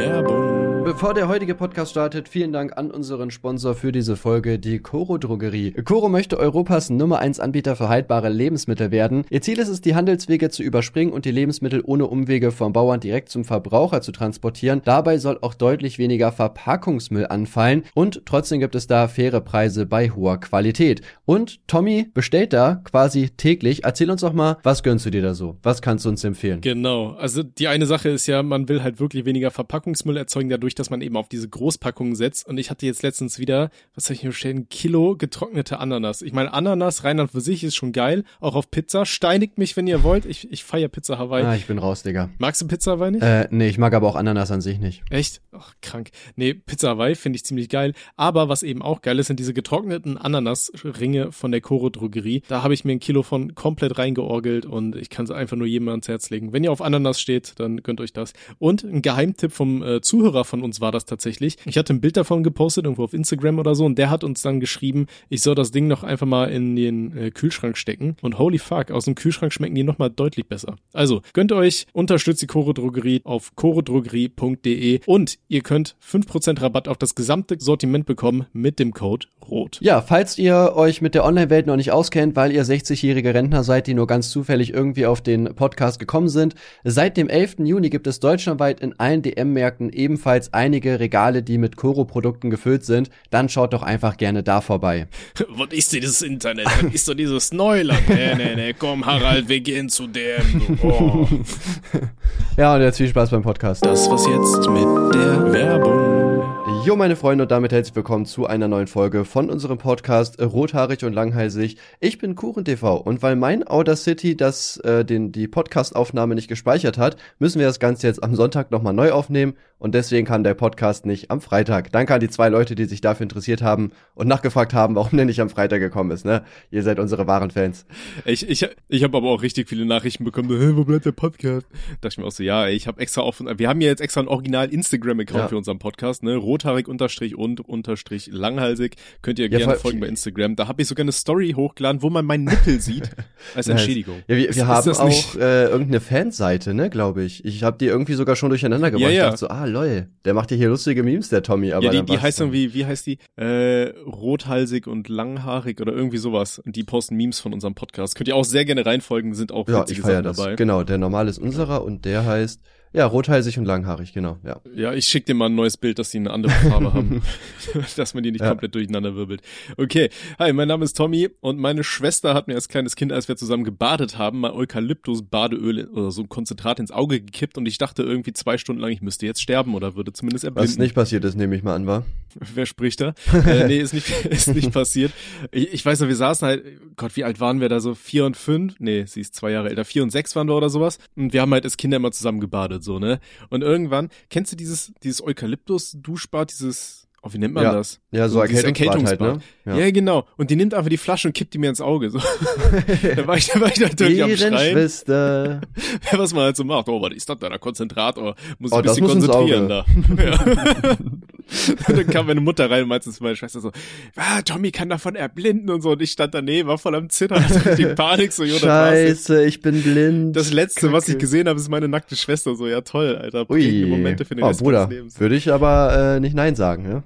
Werbung. Bevor der heutige Podcast startet, vielen Dank an unseren Sponsor für diese Folge, die Coro Drogerie. Coro möchte Europas Nummer 1 Anbieter für haltbare Lebensmittel werden. Ihr Ziel ist es, die Handelswege zu überspringen und die Lebensmittel ohne Umwege vom Bauern direkt zum Verbraucher zu transportieren. Dabei soll auch deutlich weniger Verpackungsmüll anfallen und trotzdem gibt es da faire Preise bei hoher Qualität. Und Tommy bestellt da quasi täglich. Erzähl uns doch mal, was gönnst du dir da so? Was kannst du uns empfehlen? Genau, also die eine Sache ist ja, man will halt wirklich weniger Verpackungsmüll erzeugen, dadurch, dass man eben auf diese Großpackungen setzt. Und ich hatte jetzt letztens wieder, was soll ich mir stellen, ein Kilo getrocknete Ananas. Ich meine, Ananas rein und für sich ist schon geil, auch auf Pizza. Steinigt mich, wenn ihr wollt. Ich, ich feiere Pizza Hawaii. Ah, ich bin raus, Digga. Magst du Pizza Hawaii nicht? Äh, nee, ich mag aber auch Ananas an sich nicht. Echt? Ach, krank. Nee, Pizza Hawaii finde ich ziemlich geil. Aber was eben auch geil ist, sind diese getrockneten Ananasringe von der Coro Drogerie. Da habe ich mir ein Kilo von komplett reingeorgelt und ich kann es einfach nur jedem ans Herz legen. Wenn ihr auf Ananas steht, dann gönnt euch das. Und ein Geheimtipp vom äh, Zuhörer von uns war das tatsächlich. Ich hatte ein Bild davon gepostet, irgendwo auf Instagram oder so, und der hat uns dann geschrieben, ich soll das Ding noch einfach mal in den äh, Kühlschrank stecken. Und holy fuck, aus dem Kühlschrank schmecken die nochmal deutlich besser. Also, gönnt euch, unterstützt die Coro Drogerie auf corodrogerie.de und ihr könnt 5% Rabatt auf das gesamte Sortiment bekommen mit dem Code ROT. Ja, falls ihr euch mit der Online-Welt noch nicht auskennt, weil ihr 60-jährige Rentner seid, die nur ganz zufällig irgendwie auf den Podcast gekommen sind, seit dem 11. Juni gibt es deutschlandweit in allen DM-Märkten ebenfalls einige Regale, die mit Koro-Produkten gefüllt sind. Dann schaut doch einfach gerne da vorbei. Was ist denn dieses Internet? Was ist doch dieses Neuland? Nee, nee, nee, komm Harald, wir gehen zu dem. Oh. Ja, und jetzt viel Spaß beim Podcast. Das was jetzt mit der Werbung. Jo, meine Freunde, und damit herzlich willkommen zu einer neuen Folge von unserem Podcast Rothaarig und Langhalsig. Ich bin Kuchen TV und weil mein Audacity das, äh, den, die Podcastaufnahme nicht gespeichert hat, müssen wir das Ganze jetzt am Sonntag nochmal neu aufnehmen und deswegen kann der Podcast nicht am Freitag. Danke an die zwei Leute, die sich dafür interessiert haben und nachgefragt haben, warum der nicht am Freitag gekommen ist, ne? Ihr seid unsere wahren Fans. Ich, ich, ich habe aber auch richtig viele Nachrichten bekommen, hey, wo bleibt der Podcast? Da dachte ich mir auch so, ja, ich habe extra auf, wir haben ja jetzt extra ein Original Instagram-Account Ja. für unseren Podcast, ne? Rothaarig unterstrich und unterstrich langhalsig. Könnt ihr Ja, gerne folgen bei Instagram. Da habe ich sogar eine Story hochgeladen, wo man meinen Nippel sieht. Als Nice. Entschädigung. Ja, wir, Ist- wir ist haben nicht- auch äh, irgendeine Fanseite, ne, glaube ich. Ich habe die irgendwie sogar schon durcheinander gebracht. Ja, ja. Ich dachte so, ah, lol, der macht ja hier lustige Memes, der Tommy. Aber ja, die, die heißt irgendwie, wie heißt die? Äh, rothalsig und langhaarig oder irgendwie sowas. Und die posten Memes von unserem Podcast. Könnt ihr auch sehr gerne reinfolgen, sind auch Ja, witzige ich feier Sachen das. dabei. Genau, der normal ist unserer und der heißt, ja, rothalsig und langhaarig, genau, ja. Ja, ich schick dir mal ein neues Bild, dass die eine andere Farbe haben. dass man die nicht Ja. komplett durcheinander wirbelt. Okay. Hi, mein Name ist Tommy und meine Schwester hat mir als kleines Kind, als wir zusammen gebadet haben, mal Eukalyptus-Badeöl oder so ein Konzentrat ins Auge gekippt und ich dachte irgendwie zwei Stunden lang, ich müsste jetzt sterben oder würde zumindest Was erblinden. nicht passiert ist, nehme ich mal an, war. Wer spricht da? äh, nee, ist nicht, ist nicht passiert. Ich, ich weiß noch, wir saßen halt, Gott, wie alt waren wir da so? Vier und fünf? Nee, sie ist zwei Jahre älter. Vier und sechs waren wir oder sowas. Und wir haben halt als Kinder immer zusammen gebadet, so, ne? Und irgendwann, kennst du dieses, dieses Eukalyptus-Duschbad, dieses, oh, wie nennt man Ja. das? Ja, so dieses Erkältungsbad halt, ne? Ja. genau. Und die nimmt einfach die Flasche und kippt die mir ins Auge. So. da war ich, da war ich natürlich am Schreien. Schwester. Was man halt so macht. Oh, was ist das da? Der Konzentrat? Oh, muss ich Oh, ein bisschen konzentrieren da. Ja. dann kam meine Mutter rein und meinte zu meiner Schwester so, ah, Tommy kann davon erblinden und so. Und ich stand daneben, war voll am Zittern, hatte richtig Panik, so. Scheiße, ich bin blind. Das letzte, was ich Kacke. gesehen habe, ist meine nackte Schwester. So, ja toll, Alter. Ui. Momente für den oh, Rest Bruder, würde ich aber äh, nicht Nein sagen, ja?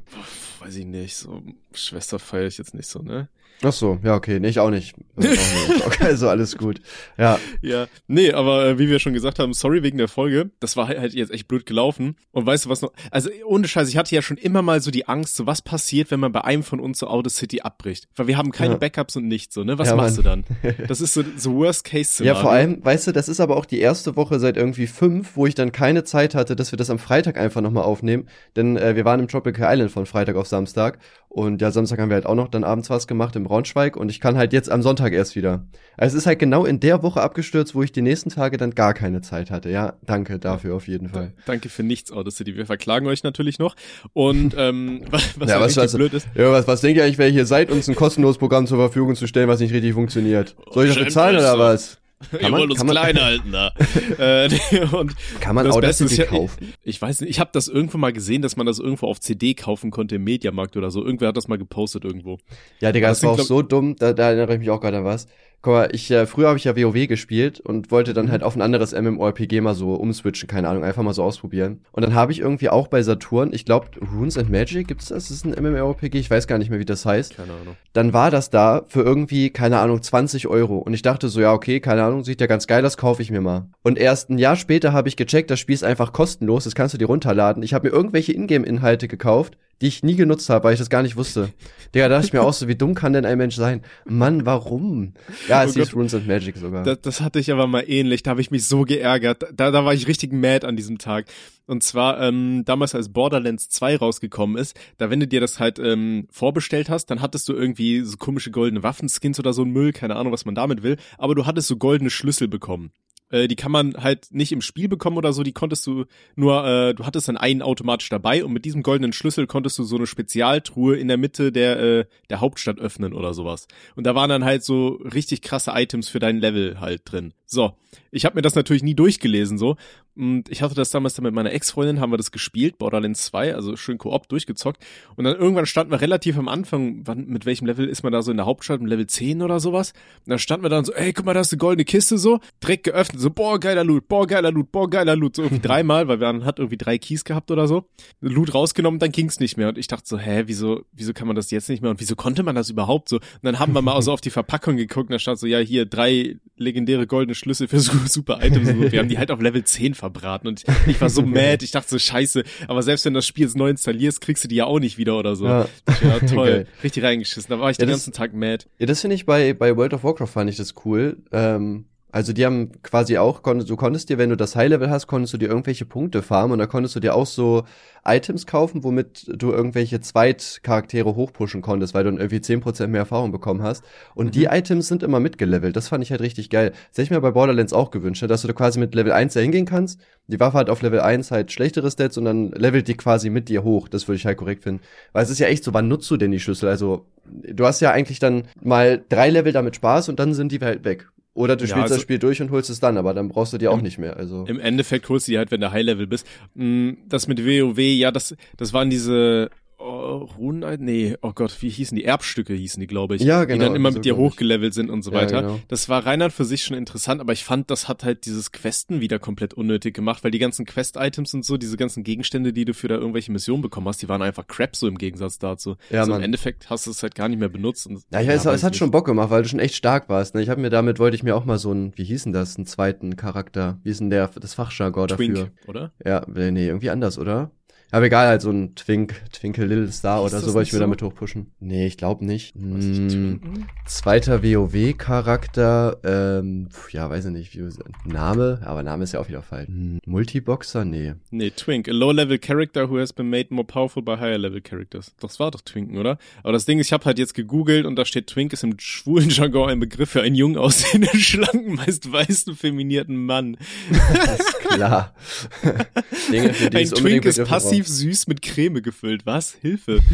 Weiß ich nicht, so Schwester feiere ich jetzt nicht so, ne? Ach so, ja, okay, nee, ich auch nicht. Nicht. Okay, also alles gut. Ja, Ja, nee, aber äh, wie wir schon gesagt haben, sorry wegen der Folge. Das war halt jetzt echt blöd gelaufen. Und weißt du was noch? Also ohne Scheiß, ich hatte ja schon immer mal so die Angst, so was passiert, wenn man bei einem von uns so Auto City abbricht. Weil wir haben keine Ja. Backups und nichts, so, ne? Was Ja, machst Mann. du dann? Das ist so, so Worst-Case-Szenario. Ja, vor allem, weißt du, das ist aber auch die erste Woche seit irgendwie fünf, wo ich dann keine Zeit hatte, dass wir das am Freitag einfach nochmal aufnehmen. Denn äh, wir waren im Tropical Island von Freitag auf Samstag. Und ja, Samstag haben wir halt auch noch dann abends was gemacht im Braunschweig. Und ich kann halt jetzt am Sonntag erst wieder. Also es ist halt genau in der Woche abgestürzt, wo ich die nächsten Tage dann gar keine Zeit hatte. Ja, danke dafür auf jeden Fall. Danke für nichts, Auto City. Wir verklagen euch natürlich noch. Und ähm, was, was Ja, ja, was- was- blöd ist, Ja, was, was denkt ihr eigentlich, wer hier seid, uns ein kostenloses Programm zur Verfügung zu stellen, was nicht richtig funktioniert? Soll ich das bezahlen oder so. Was? ihr wollt uns man, klein halten da. äh, und kann man das Beste ist ja, kaufen? Ich weiß nicht, ich habe das irgendwo mal gesehen, dass man das irgendwo auf CD kaufen konnte im Mediamarkt oder so. Irgendwer hat das mal gepostet irgendwo. Ja, Digga, das das war auch so dumm, da, da erinnere ich mich auch gerade an was. Guck mal, ich, äh, früher habe ich ja WoW gespielt und wollte dann halt auf ein anderes MMORPG mal so umswitchen, keine Ahnung, einfach mal so ausprobieren. Und dann habe ich irgendwie auch bei Saturn, ich glaube, Runes and Magic, gibt's das? Das ist ein MMORPG, ich weiß gar nicht mehr, wie das heißt. Keine Ahnung. Dann war das da für irgendwie, keine Ahnung, 20 Euro. Und ich dachte so, ja, okay, keine Ahnung, sieht ja ganz geil aus, kaufe ich mir mal. Und erst ein Jahr später habe ich gecheckt, das Spiel ist einfach kostenlos, das kannst du dir runterladen. Ich habe mir irgendwelche Ingame-Inhalte gekauft, die ich nie genutzt habe, weil ich das gar nicht wusste. Digga, da dachte ich mir auch so, wie dumm kann denn ein Mensch sein? Mann, warum? Ja, es Oh hieß Gott. Runes and Magic sogar. Das, das hatte ich aber mal ähnlich. Da habe ich mich so geärgert. Da, da war ich richtig mad an diesem Tag. Und zwar ähm, damals, als Borderlands 2 rausgekommen ist, da wenn du dir das halt ähm, vorbestellt hast, dann hattest du irgendwie so komische goldene Waffenskins oder so ein Müll, keine Ahnung, was man damit will, aber du hattest so goldene Schlüssel bekommen. Äh, die kann man halt nicht im Spiel bekommen oder so, die konntest du nur, äh, du hattest dann einen automatisch dabei und mit diesem goldenen Schlüssel konntest du so eine Spezialtruhe in der Mitte der, äh, der Hauptstadt öffnen oder sowas. Und da waren dann halt so richtig krasse Items für dein Level halt drin. So, ich habe mir das natürlich nie durchgelesen so. Und ich hatte das damals dann mit meiner Ex-Freundin, haben wir das gespielt, Borderlands 2, also schön Koop durchgezockt. Und dann irgendwann standen wir relativ am Anfang, wann, mit welchem Level ist man da so in der Hauptstadt, im Level 10 oder sowas? Und dann standen wir dann so, ey, guck mal, da ist eine goldene Kiste so, direkt geöffnet, so, boah, geiler Loot, boah, geiler Loot, boah, geiler Loot, so irgendwie dreimal, weil wir dann hat irgendwie drei Keys gehabt oder so, Loot rausgenommen, dann ging's nicht mehr. Und ich dachte so, hä, wieso, wieso kann man das jetzt nicht mehr und wieso konnte man das überhaupt so? Und dann haben wir mal so auf die Verpackung geguckt und da stand so, ja, hier drei legendäre goldene Schlüssel für su- super Items und so. wir haben die halt auf Level 10 verbraten und ich, ich war so mad, ich dachte so, scheiße, aber selbst wenn du das Spiel jetzt neu installierst, kriegst du die ja auch nicht wieder oder so. Ja. Ja, toll, Geil. richtig reingeschissen, da war ich Ja, den das- ganzen Tag mad. Ja, das finde ich bei, bei World of Warcraft fand ich das cool. Ähm, also die haben quasi auch, konntest, du konntest dir, wenn du das High-Level hast, konntest du dir irgendwelche Punkte farmen und da konntest du dir auch so Items kaufen, womit du irgendwelche Zweitcharaktere hochpushen konntest, weil du dann irgendwie 10% mehr Erfahrung bekommen hast. Und die Items sind immer mitgelevelt. Das fand ich halt richtig geil. Das hätte ich mir bei Borderlands auch gewünscht, ne? dass du da quasi mit Level 1 da hingehen kannst. Die Waffe hat auf Level 1 halt schlechtere Stats und dann levelt die quasi mit dir hoch. Das würde ich halt korrekt finden. Weil es ist ja echt so, wann nutzt du denn die Schlüssel? Also, du hast ja eigentlich dann mal drei Level damit Spaß und dann sind die halt weg. Oder du Ja, spielst also- das Spiel durch und holst es dann, aber dann brauchst du die auch Im- nicht mehr. Also Im Endeffekt holst du die halt, wenn du High-Level bist. Mm, Das mit WoW, ja, das, das waren diese oh, Runen, nee, oh Gott, wie hießen die? Erbstücke hießen die, glaube ich. Ja, Die genau, dann immer so mit dir hochgelevelt sind und so Ja, weiter. genau. Das war rein an für sich schon interessant, aber ich fand, das hat halt dieses Questen wieder komplett unnötig gemacht, weil die ganzen Quest-Items und so, diese ganzen Gegenstände, die du für da irgendwelche Missionen bekommen hast, die waren einfach Crap so im Gegensatz dazu. Ja, also im Mann. Endeffekt hast du es halt gar nicht mehr benutzt. Und, Ja, ich weiß, weiß es hat nicht. schon Bock gemacht, weil du schon echt stark warst. Ne? Ich habe mir damit wollte ich mir auch mal so einen, wie hieß denn das, einen zweiten Charakter. Wie ist denn der das Fachjargon dafür? Twink, oder? Ja, nee, irgendwie anders, oder? Aber egal, halt so ein Twink, Twinkle Little Star Hieß oder das so wollte ich mir so? damit hochpushen. Nee, ich glaube nicht. Was ist Hm, zweiter WoW-Charakter, ähm, ja, weiß ich nicht, wie, Name, aber Name ist ja auch wieder falsch. Hm, Multiboxer? Nee. Nee, Twink, a low-level character who has been made more powerful by higher-level characters. Das war doch Twinken, oder? Aber das Ding ist, ich habe halt jetzt gegoogelt und da steht Twink ist im schwulen Jargon ein Begriff für einen jung aussehenden, schlanken, meist weißen, feminierten Mann. Ist klar. Dinge, für die Ein Twink ist passiv süß mit Creme gefüllt. Was? Hilfe.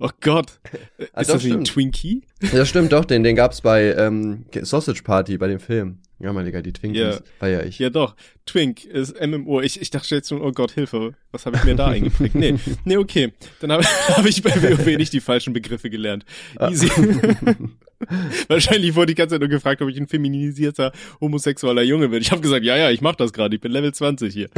Oh Gott. Ah, ist doch, das ein stimmt. Twinkie? Ja, stimmt, doch, den, den gab's bei ähm, Sausage Party, bei dem Film. Ja, mein Digga, die Twinkies. War ja ich. Ja doch. Twink ist MMO. Ich, ich dachte jetzt schon, oh Gott, Hilfe. Was habe ich mir da eingeprägt? Nee, nee, okay. Dann habe hab ich bei WoW nicht die falschen Begriffe gelernt. Ah. Easy. Wahrscheinlich wurde die ganze Zeit nur gefragt, ob ich ein feminisierter homosexueller Junge bin. Ich habe gesagt, ja, ja, ich mach das gerade. Ich bin Level 20 hier.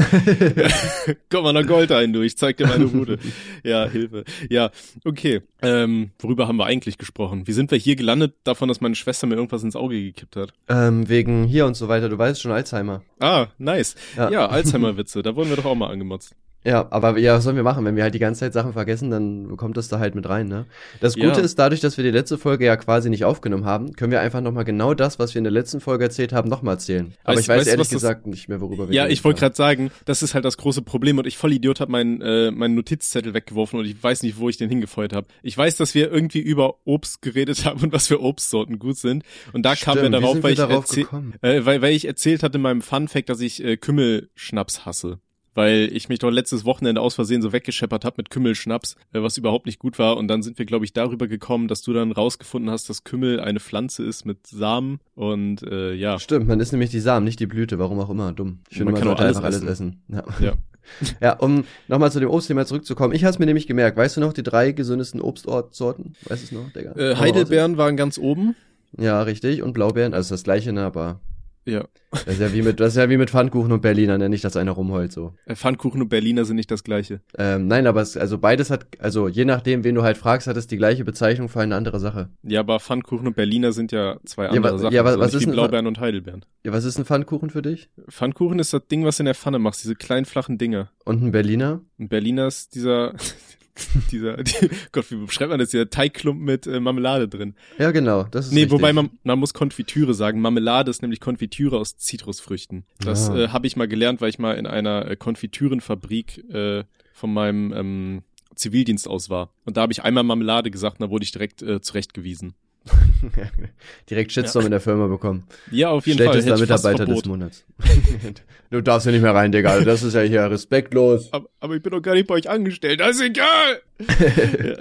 Komm mal nach Gold ein, du. Ich zeig dir meine Route. Ja, Hilfe. Ja, okay. Ähm, worüber haben wir eigentlich gesprochen? Wie sind wir hier gelandet davon, dass meine Schwester mir irgendwas ins Auge gekippt hat? Ähm, wegen hier und so weiter, du weißt schon, Alzheimer. Ah, nice. Ja. Ja, Alzheimer-Witze. Da wurden wir doch auch mal angemotzt. Ja, aber ja, was sollen wir machen? Wenn wir halt die ganze Zeit Sachen vergessen, dann kommt das da halt mit rein, ne? Das Ja. Gute ist, dadurch, dass wir die letzte Folge ja quasi nicht aufgenommen haben, können wir einfach nochmal genau das, was wir in der letzten Folge erzählt haben, nochmal erzählen. Aber Weißt- ich weiß weißt ehrlich was das- gesagt nicht mehr, worüber wir Ja, ich wollte gerade sagen, das ist halt das große Problem und ich voll Idiot habe meinen äh, meinen Notizzettel weggeworfen und ich weiß nicht, wo ich den hingefeuert habe. Ich weiß, dass wir irgendwie über Obst geredet haben und was für Obstsorten gut sind und da kamen wir Stimmt, darauf, weil wir ich darauf äh, weil, weil ich erzählt hatte in meinem Fun Fact, dass ich äh, Kümmelschnaps hasse. Weil ich mich doch letztes Wochenende aus Versehen so weggescheppert habe mit Kümmelschnaps, äh, was überhaupt nicht gut war. Und dann sind wir, glaube ich, darüber gekommen, dass du dann rausgefunden hast, dass Kümmel eine Pflanze ist mit Samen. Und äh, ja, Stimmt, man isst nämlich die Samen, nicht die Blüte, warum auch immer, dumm. Ich finde, Man man, kann alles einfach alles essen. Ja. ja. ja, um nochmal zu dem Obstthema zurückzukommen. Ich habe mir nämlich gemerkt, weißt du noch die drei gesündesten Obstsorten? Weißt du es noch, Digga? Äh, Heidelbeeren waren ganz oben. Ja, richtig. Und Blaubeeren, also das gleiche, ne, aber Ja. das ist ja wie mit, das ist ja wie mit Pfannkuchen und Berliner, ne, nicht, dass einer rumheult, so. Äh, Pfannkuchen und Berliner sind nicht das gleiche. Ähm, nein, aber es, also beides hat, also je nachdem, wen du halt fragst, hat es die gleiche Bezeichnung für eine andere Sache. Ja, aber Pfannkuchen und Berliner sind ja zwei Ja, andere wa- Sachen. ja, wa- so was ist wie Blaubeeren und Heidelbeeren. Ja, was ist ein Pfannkuchen für dich? Pfannkuchen ist das Ding, was du in der Pfanne machst, diese kleinen flachen Dinger. Und ein Berliner? Und Berliner ist dieser, dieser, die, Gott, wie beschreibt man das? Dieser Teigklumpen mit äh, Marmelade drin. Ja, genau, das ist Nee, richtig. wobei man, man muss Konfitüre sagen. Marmelade ist nämlich Konfitüre aus Zitrusfrüchten. Das Ah. äh, habe ich mal gelernt, weil ich mal in einer äh, Konfitürenfabrik äh, von meinem ähm, Zivildienst aus war. Und da habe ich einmal Marmelade gesagt und da wurde ich direkt äh, zurechtgewiesen. Direkt Shitstorm in der Firma bekommen. Ja, auf jeden Schlechtester Fall. Fast Mitarbeiter des. Monats. du darfst ja nicht mehr rein, Digga. Das ist ja hier respektlos. Aber, aber ich bin doch gar nicht bei euch angestellt. Das ist egal.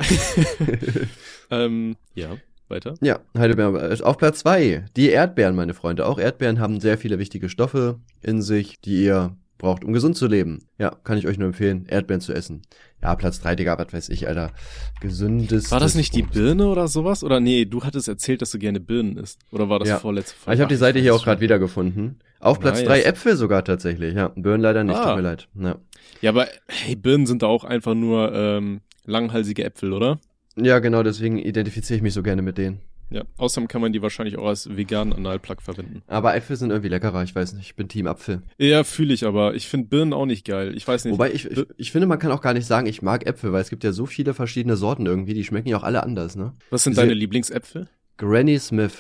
ja. ähm, ja, weiter. Ja, Heidelbeeren. Auf Platz zwei die Erdbeeren, meine Freunde. Auch Erdbeeren haben sehr viele wichtige Stoffe in sich, die ihr braucht, um gesund zu leben. Ja, kann ich euch nur empfehlen, Erdbeeren zu essen. Ja, Platz drei, Digga, was weiß ich, Alter. Gesündes. War das nicht die Birne oder sowas? Oder nee, du hattest erzählt, dass du gerne Birnen isst. Oder war das Ja. vorletzte Ah, Ich habe die Seite hier auch gerade wiedergefunden. Auf Platz Nice. drei Äpfel sogar tatsächlich. Ja, Birnen leider nicht, Ah. tut mir leid. Ja. Ja, aber hey, Birnen sind da auch einfach nur ähm, langhalsige Äpfel, oder? ja, genau, deswegen identifiziere ich mich so gerne mit denen. Ja. Außerdem kann man die wahrscheinlich auch als veganen Analplug verwenden. Aber Äpfel sind irgendwie leckerer, ich weiß nicht. Ich bin Team Apfel. Ja, fühle ich aber. Ich finde Birnen auch nicht geil. Ich weiß nicht. Wobei ich, ich, ich finde, man kann auch gar nicht sagen, ich mag Äpfel, weil es gibt ja so viele verschiedene Sorten irgendwie, die schmecken ja auch alle anders, ne? Was sind diese- deine Lieblingsäpfel? Granny Smith.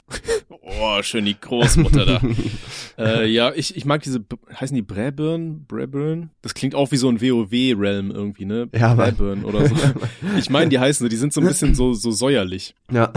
Oh, schön die Großmutter da. äh, ja, ich, ich mag diese, heißen die Bräbirnen? Bräbirnen? Das klingt auch wie so ein WoW-Realm irgendwie, ne? Ja, Mann. Bräbirnen oder so. Ich meine, die heißen so, die sind so ein bisschen so, so säuerlich. Ja.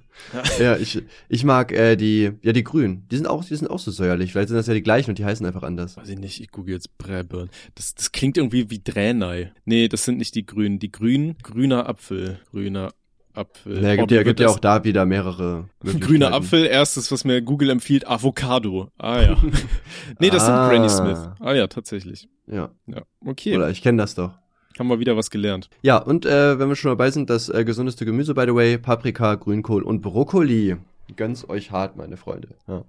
ja, ich, ich mag äh, die, ja, die Grünen. Die sind auch, die sind auch so säuerlich. Vielleicht sind das ja die gleichen und die heißen einfach anders. Weiß ich nicht, ich google jetzt Bräbirnen. Das, das klingt irgendwie wie Dränei. Nee, das sind nicht die Grünen. Die Grünen, grüner Apfel. Grüner Apfel. Naja, Oh, gibt ja, gibt ja auch da wieder mehrere. Grüner. Apfel, erstes, was mir Google empfiehlt, Avocado. Ah ja. nee, das Ah. sind Granny Smith. Ah ja, tatsächlich. Ja. Ja, okay. Oder ich kenne das doch. Haben wir wieder was gelernt. Ja, und äh, wenn wir schon dabei sind, das äh, gesundeste Gemüse, by the way, Paprika, Grünkohl und Brokkoli. Gönn's euch hart, meine Freunde. Ja.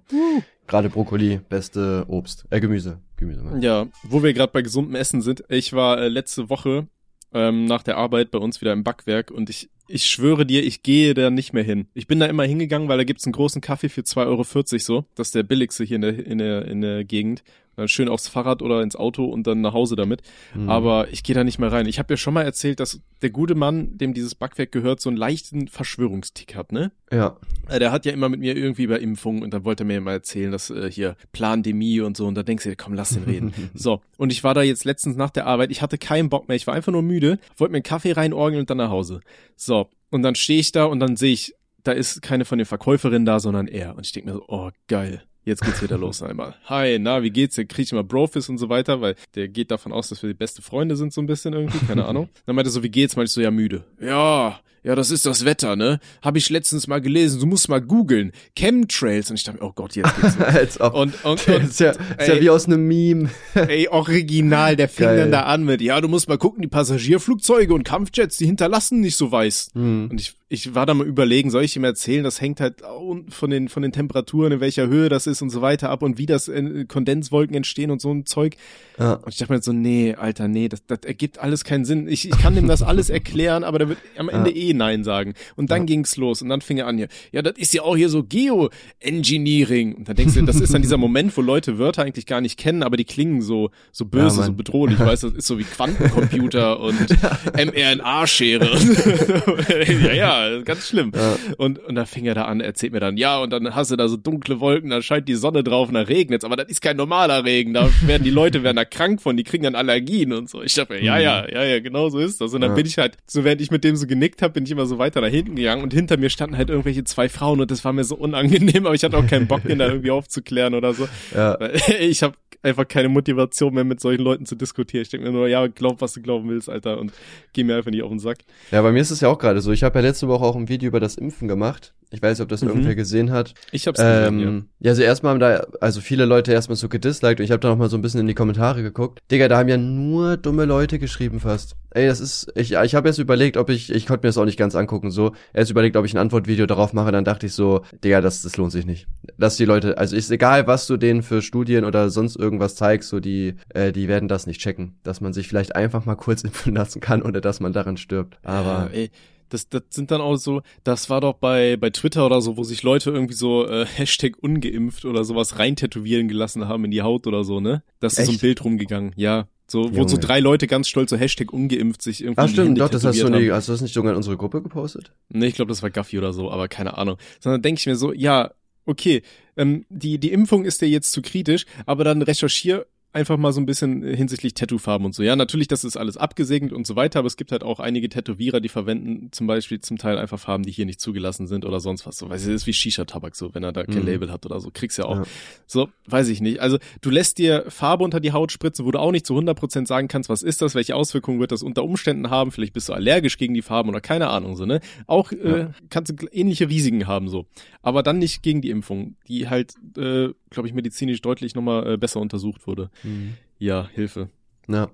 Gerade Brokkoli, beste Obst. Äh, Gemüse. Gemüse, Mann. Ja, wo wir gerade bei gesundem Essen sind. Ich war äh, letzte Woche ähm, nach der Arbeit bei uns wieder im Backwerk und ich, ich schwöre dir, ich gehe da nicht mehr hin. Ich bin da immer hingegangen, weil da gibt's einen großen Kaffee für 2,40 Euro so. Das ist der billigste hier in der, in der, in der Gegend. Dann schön aufs Fahrrad oder ins Auto und dann nach Hause damit. Hm. Aber ich gehe da nicht mehr rein. Ich habe ja schon mal erzählt, dass der gute Mann, dem dieses Backwerk gehört, so einen leichten Verschwörungstick hat, ne? Ja. Äh, Der hat ja immer mit mir irgendwie über Impfungen und dann wollte er mir immer erzählen, dass äh, hier Plandemie und so und da denkst du dir, komm, lass den reden. so, und ich war da jetzt letztens nach der Arbeit, ich hatte keinen Bock mehr, ich war einfach nur müde, wollte mir einen Kaffee reinorgeln und dann nach Hause. So, und dann stehe ich da und dann sehe ich, da ist keine von den Verkäuferinnen da, sondern er. Und ich denke mir so, oh, geil. Jetzt geht's wieder los einmal. Hi, na, wie geht's? Der kriegt immer Brofist und so weiter, weil der geht davon aus, dass wir die beste Freunde sind, so ein bisschen irgendwie, keine Ahnung. Dann meinte er so, wie geht's? Meinte ich so, ja, müde. Ja, ja, das ist das Wetter, ne? Habe ich letztens mal gelesen, du musst mal googeln. Chemtrails. Und ich dachte, oh Gott, jetzt geht's. Als ob. Und, und, das und ist ja, ist ja wie aus einem Meme. ey, original, der fing Geil. dann da an mit, ja, du musst mal gucken, die Passagierflugzeuge und Kampfjets, die hinterlassen nicht so weiß. Hm. Und ich, ich war da mal überlegen, soll ich ihm erzählen, das hängt halt von den, von den Temperaturen, in welcher Höhe das ist und so weiter ab und wie das äh, Kondenswolken entstehen und so ein Zeug. Ja. Und ich dachte mir so, nee, Alter, nee, das, das ergibt alles keinen Sinn. Ich, ich kann dem das alles erklären, aber der wird am Ende eh Nein sagen. Und dann ging's los und dann fing er an hier, ja, das ist ja auch hier so Geoengineering. Und dann denkst du, das ist dann dieser Moment, wo Leute Wörter eigentlich gar nicht kennen, aber die klingen so, so böse, Mann. so bedrohlich. Weißt du, das ist so wie Quantencomputer und mRNA-Schere. ja, ja, ganz schlimm. Und, und dann fing er da an, erzählt mir dann, ja, und dann hast du da so dunkle Wolken, da scheint die Sonne drauf und da regnet's, aber das ist kein normaler Regen, da werden die Leute werden da krank von, die kriegen dann Allergien und so. Ich dachte ja, ja, ja, ja, genau so ist das. Und dann Ja. bin ich halt, so während ich mit dem so genickt habe, bin ich immer so weiter nach hinten gegangen und hinter mir standen halt irgendwelche zwei Frauen und das war mir so unangenehm, aber ich hatte auch keinen Bock, den da irgendwie aufzuklären oder so. Ja. Ich habe einfach keine Motivation mehr, mit solchen Leuten zu diskutieren. Ich denke mir nur, ja, glaub, was du glauben willst, Alter, und geh mir einfach nicht auf den Sack. Ja, bei mir ist es ja auch gerade so. Ich habe ja letzte Woche auch ein Video über das Impfen gemacht. Ich weiß nicht, ob das mhm. irgendwer gesehen hat. Ich hab's gesehen, ähm, ja. ja. also erstmal haben da, also viele Leute erstmal so gedisliked und ich habe da noch mal so ein bisschen in die Kommentare geguckt. Digga, da haben ja nur dumme Leute geschrieben fast. Ey, das ist, ich, ich habe jetzt überlegt, ob ich, ich konnte mir das auch nicht ganz angucken, so. Erst überlegt, ob ich ein Antwortvideo darauf mache, dann dachte ich so, Digga, das, das lohnt sich nicht. Dass die Leute, also ist egal, was du denen für Studien oder sonst irgendwas zeigst, so die, äh, die werden das nicht checken. Dass man sich vielleicht einfach mal kurz impfen lassen kann oder dass man daran stirbt. Aber. Ey das, das sind dann auch so, das war doch bei, bei Twitter oder so, wo sich Leute irgendwie so äh, Hashtag ungeimpft oder sowas rein tätowieren gelassen haben in die Haut oder so, ne? Das ist so ein Bild rumgegangen, ja. So, Junge. wo so drei Leute ganz stolz so Hashtag ungeimpft sich irgendwie. Ah, stimmt, doch, das hast du nicht, hast du das nicht sogar in unsere Gruppe gepostet? Nee, ich glaube, das war Gaffi oder so, aber keine Ahnung. Sondern denke ich mir so, ja, okay, ähm, die, die Impfung ist dir jetzt zu kritisch, aber dann recherchier einfach mal so ein bisschen hinsichtlich Tattoofarben und so. Ja, natürlich, das ist alles abgesegnet und so weiter, aber es gibt halt auch einige Tätowierer, die verwenden zum Beispiel zum Teil einfach Farben, die hier nicht zugelassen sind oder sonst was. So, weil es ist wie Shisha-Tabak so, wenn er da kein mhm. Label hat oder so. Kriegst ja auch. Ja. So, weiß ich nicht. Also, du lässt dir Farbe unter die Haut spritzen, wo du auch nicht zu 100% sagen kannst, was ist das, welche Auswirkungen wird das unter Umständen haben. Vielleicht bist du allergisch gegen die Farben oder keine Ahnung, so, ne? Auch äh, ja. äh, kannst du ähnliche Risiken haben, so. Aber dann nicht gegen die Impfung, die halt, äh, glaube ich, medizinisch deutlich nochmal äh, besser untersucht wurde. Mhm ja, Hilfe. Ja,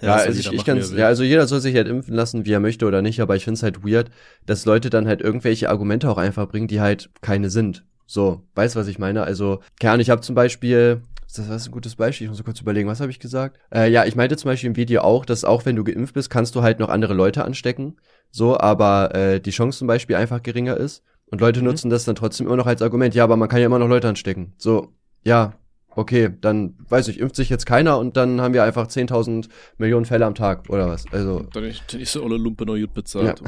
ja, also ich, ich kann's, ja, also jeder soll sich halt impfen lassen, wie er möchte oder nicht, aber ich find's halt weird, dass Leute dann halt irgendwelche Argumente auch einfach bringen, die halt keine sind. So, weißt was ich meine? Also, keine Ahnung, ich habe zum Beispiel, das ist ein gutes Beispiel, ich muss so kurz überlegen, was habe ich gesagt? Äh, ja, ich meinte zum Beispiel im Video auch, dass auch wenn du geimpft bist, kannst du halt noch andere Leute anstecken. So, aber äh, die Chance zum Beispiel einfach geringer ist. Und Leute mhm. nutzen das dann trotzdem immer noch als Argument. Ja, aber man kann ja immer noch Leute anstecken. So, ja, okay, dann weiß ich, impft sich jetzt keiner und dann haben wir einfach 10.000 Millionen Fälle am Tag oder was. Also dann ist, dann ist so alle Lumpe noch gut bezahlt.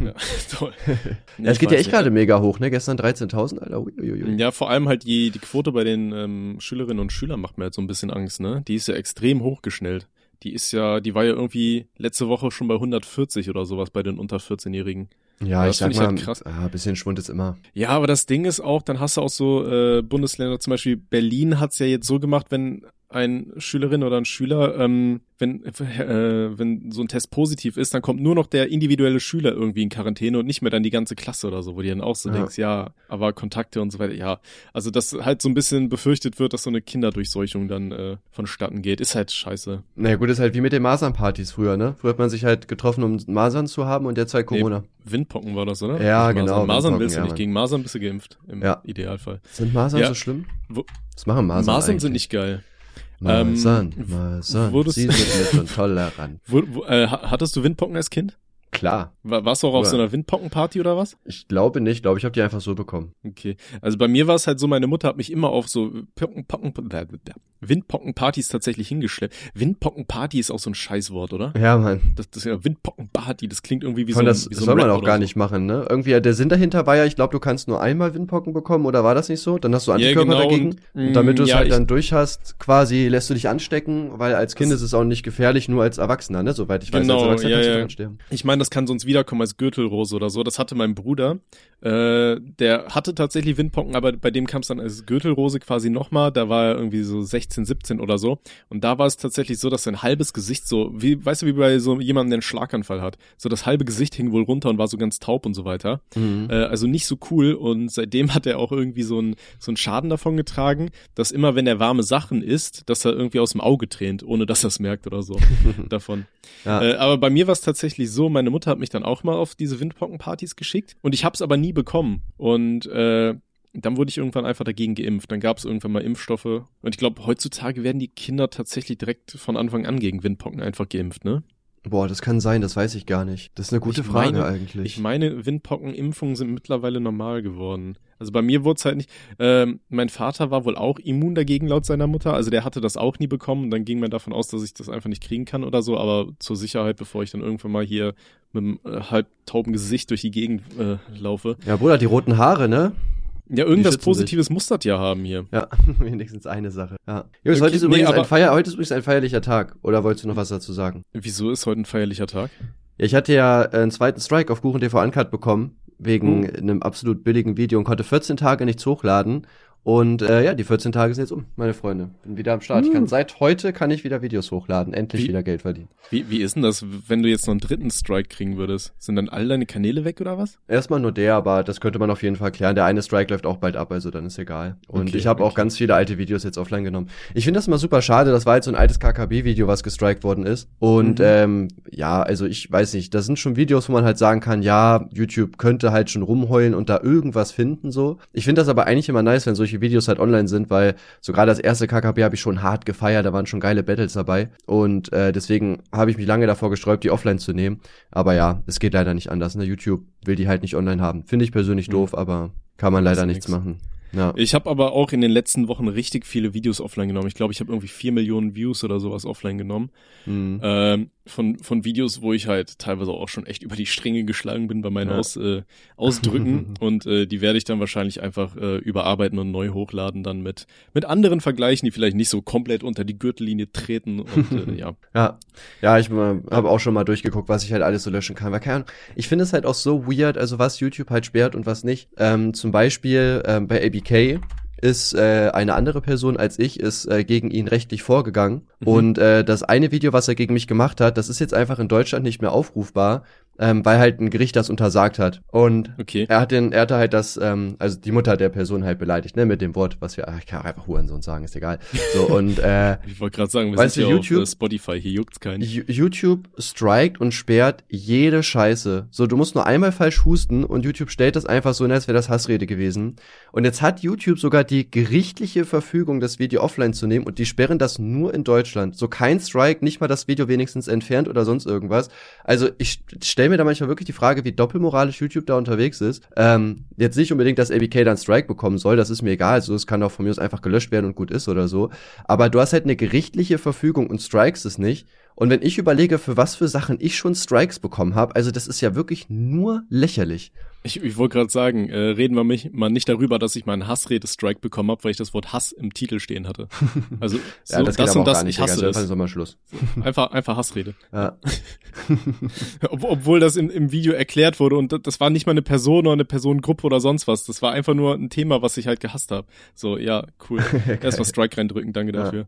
Ja, ja toll. Nee, es geht ja echt gerade mega hoch, ne? Gestern 13.000, Alter. Uiuiui. Ja, vor allem halt die, die Quote bei den ähm, Schülerinnen und Schülern macht mir halt so ein bisschen Angst, ne? Die ist ja extrem hochgeschnellt. Die ist ja, die war ja irgendwie letzte Woche schon bei 140 oder sowas bei den unter 14-Jährigen. Ja, ich sag ich mal, halt. Ah, bisschen Schwund ist immer. Ja, aber das Ding ist auch, dann hast du auch so äh, Bundesländer, zum Beispiel Berlin hat's ja jetzt so gemacht, wenn ein Schülerin oder ein Schüler ähm, wenn, äh, wenn so ein Test positiv ist, dann kommt nur noch der individuelle Schüler irgendwie in Quarantäne und nicht mehr dann die ganze Klasse oder so, wo die dann auch so ja. denkst, ja, aber Kontakte und so weiter, ja. Also, dass halt so ein bisschen befürchtet wird, dass so eine Kinderdurchseuchung dann äh, vonstatten geht, ist halt scheiße. Naja, gut, ist halt wie mit den Masernpartys früher, ne? Früher hat man sich halt getroffen, um Masern zu haben und derzeit Corona. Nee, Windpocken war das, oder? Ja, genau. Masern, Masern willst du ja, nicht. Gegen Masern bist du geimpft, im ja. Idealfall. Sind Masern so schlimm? Wo, Was machen Masern? Masern eigentlich? sind nicht geil. Masern, ähm, Masern, sie sind nett tolerant. Wo, wo, äh, hattest du Windpocken als Kind? Klar. War, warst du auch auf so einer Windpockenparty oder was? Ich glaube nicht, ich glaube, ich habe die einfach so bekommen. Okay. Also bei mir war es halt so, meine Mutter hat mich immer auf so Pocken, Pocken, Windpockenpartys tatsächlich hingeschleppt. Windpockenparty ist auch so ein Scheißwort, oder? Ja, Mann. Das, das ist ja Windpockenparty, das klingt irgendwie wie Von so ein Das, wie so das soll man auch gar so. nicht machen, ne? Irgendwie, der Sinn dahinter war ja, ich glaube, du kannst nur einmal Windpocken bekommen, oder war das nicht so? Dann hast du Antikörper ja, genau. dagegen. Und, und damit du es ja, halt dann durch hast, quasi lässt du dich anstecken, weil als Kind ist es auch nicht gefährlich, nur als Erwachsener, ne? Soweit ich weiß, genau, als Erwachsener ja, kannst du ja. sterben. Ich meine, das kann sonst wiederkommen als Gürtelrose oder so. Das hatte mein Bruder. Äh, der hatte tatsächlich Windpocken, aber bei dem kam es dann als Gürtelrose quasi nochmal. Da war er irgendwie so 16, 17 oder so. Und da war es tatsächlich so, dass sein halbes Gesicht so, wie, weißt du, wie bei so jemandem, der einen Schlaganfall hat. So das halbe Gesicht hing wohl runter und war so ganz taub und so weiter. Mhm. Äh, also nicht so cool. Und seitdem hat er auch irgendwie so einen so einen Schaden davon getragen, dass immer, wenn er warme Sachen isst, dass er irgendwie aus dem Auge tränt, ohne dass er es merkt oder so davon. Ja. Äh, aber bei mir war es tatsächlich so, meine Mutter hat mich dann auch mal auf diese Windpockenpartys geschickt und ich habe es aber nie bekommen. Und äh, dann wurde ich irgendwann einfach dagegen geimpft. Dann gab es irgendwann mal Impfstoffe. Und ich glaube, heutzutage werden die Kinder tatsächlich direkt von Anfang an gegen Windpocken einfach geimpft, ne? Boah, das kann sein, das weiß ich gar nicht. Das ist eine gute ich Frage meine, eigentlich. Ich meine, Windpockenimpfungen sind mittlerweile normal geworden. Also bei mir wurde es halt nicht. Ähm, mein Vater war wohl auch immun dagegen laut seiner Mutter. Also der hatte das auch nie bekommen. Und dann ging man davon aus, dass ich das einfach nicht kriegen kann oder so. Aber zur Sicherheit, bevor ich dann irgendwann mal hier mit einem äh, halb tauben Gesicht durch die Gegend äh, laufe. Ja, Bruder, die roten Haare, ne? Ja, irgendwas Positives sich. muss das ja haben hier. Ja, wenigstens eine Sache. Ja. Jungs, okay, heute, ist übrigens nee, ein Feier, heute ist übrigens ein feierlicher Tag. Oder wolltest du noch was dazu sagen? Wieso ist heute ein feierlicher Tag? Ja, ich hatte ja einen zweiten Strike auf Kuchen TV Uncut bekommen, wegen uh. einem absolut billigen Video und konnte 14 Tage nichts hochladen. Und äh, ja, die 14 Tage sind jetzt um, meine Freunde. Bin wieder am Start. Ich kann, seit heute kann ich wieder Videos hochladen, endlich Wie- wieder Geld verdienen. Wie, wie ist denn das, wenn du jetzt noch einen dritten Strike kriegen würdest? Sind dann all deine Kanäle weg oder was? Erstmal nur der, aber das könnte man auf jeden Fall klären. Der eine Strike läuft auch bald ab, also dann ist egal. Und Okay, ich habe auch okay. ganz viele alte Videos jetzt offline genommen. Ich finde das immer super schade. Das war jetzt so ein altes KKB-Video, was gestrikt worden ist. Und Mhm. ähm, ja, also ich weiß nicht, das sind schon Videos, wo man halt sagen kann, ja, YouTube könnte halt schon rumheulen und da irgendwas finden so. Ich finde das aber eigentlich immer nice, wenn solche Videos halt online sind, weil so gerade das erste KKB habe ich schon hart gefeiert, da waren schon geile Battles dabei. Und äh, deswegen habe ich mich lange davor gesträubt, die offline zu nehmen. Aber ja, es geht leider nicht anders. Ne? YouTube will die halt nicht online haben. Finde ich persönlich Mhm. doof, aber kann man leider nichts nix. machen. Ja. Ich habe aber auch in den letzten Wochen richtig viele Videos offline genommen. Ich glaube, ich habe irgendwie vier Millionen Views oder sowas offline genommen. Mhm. Ähm, von, von Videos, wo ich halt teilweise auch schon echt über die Stränge geschlagen bin bei meinen Ja. Aus, äh, Ausdrücken. und äh, die werde ich dann wahrscheinlich einfach äh, überarbeiten und neu hochladen, dann mit, mit anderen vergleichen, die vielleicht nicht so komplett unter die Gürtellinie treten. Und äh, ja. Ja, ja, ich habe auch schon mal durchgeguckt, was ich halt alles so löschen kann. Weil keine Ahnung, ich finde es halt auch so weird, also was YouTube halt sperrt und was nicht. Ähm, zum Beispiel ähm, bei ABK ist äh, eine andere Person als ich ist äh, gegen ihn rechtlich vorgegangen Mhm. und äh, das eine Video, was er gegen mich gemacht hat, das ist jetzt einfach in Deutschland nicht mehr aufrufbar, ähm, weil halt ein Gericht das untersagt hat und Okay. er hat den, er hatte halt das, ähm, also die Mutter der Person halt beleidigt, ne, mit dem Wort, was wir, ach, ich kann auch einfach Hurensohn sagen, ist egal. So und äh, Ich wollte gerade sagen, wir Weißt sind du, YouTube- auf äh, Spotify, hier juckt's keinen. YouTube strikt und sperrt jede Scheiße. So, du musst nur einmal falsch husten und YouTube stellt das einfach so, als wäre das Hassrede gewesen. Und jetzt hat YouTube sogar die gerichtliche Verfügung, das Video offline zu nehmen und die sperren das nur in Deutschland. So kein Strike, nicht mal das Video wenigstens entfernt oder sonst irgendwas. Also ich stelle mir da manchmal wirklich die Frage, wie doppelmoralisch YouTube da unterwegs ist. Ähm, jetzt nicht unbedingt, dass ABK dann Strike bekommen soll, das ist mir egal. So, es kann auch von mir aus einfach gelöscht werden und gut ist oder so. Aber du hast halt eine gerichtliche Verfügung und strikes es nicht. Und wenn ich überlege, für was für Sachen ich schon Strikes bekommen habe, also das ist ja wirklich nur lächerlich. Ich, ich wollte gerade sagen, äh, reden wir mich mal nicht darüber, dass ich mal einen Hassrede-Strike bekommen habe, weil ich das Wort Hass im Titel stehen hatte. Also so, Ja, das, das, und das, nicht, ich hasse. Also es. Einfach mal Schluss. Einfach, einfach Hassrede. Ja. Ob, obwohl das im, im Video erklärt wurde und das, das war nicht mal eine Person oder eine Personengruppe oder sonst was. Das war einfach nur ein Thema, was ich halt gehasst habe. So, ja, cool. Erstmal Strike reindrücken, danke Ja. dafür.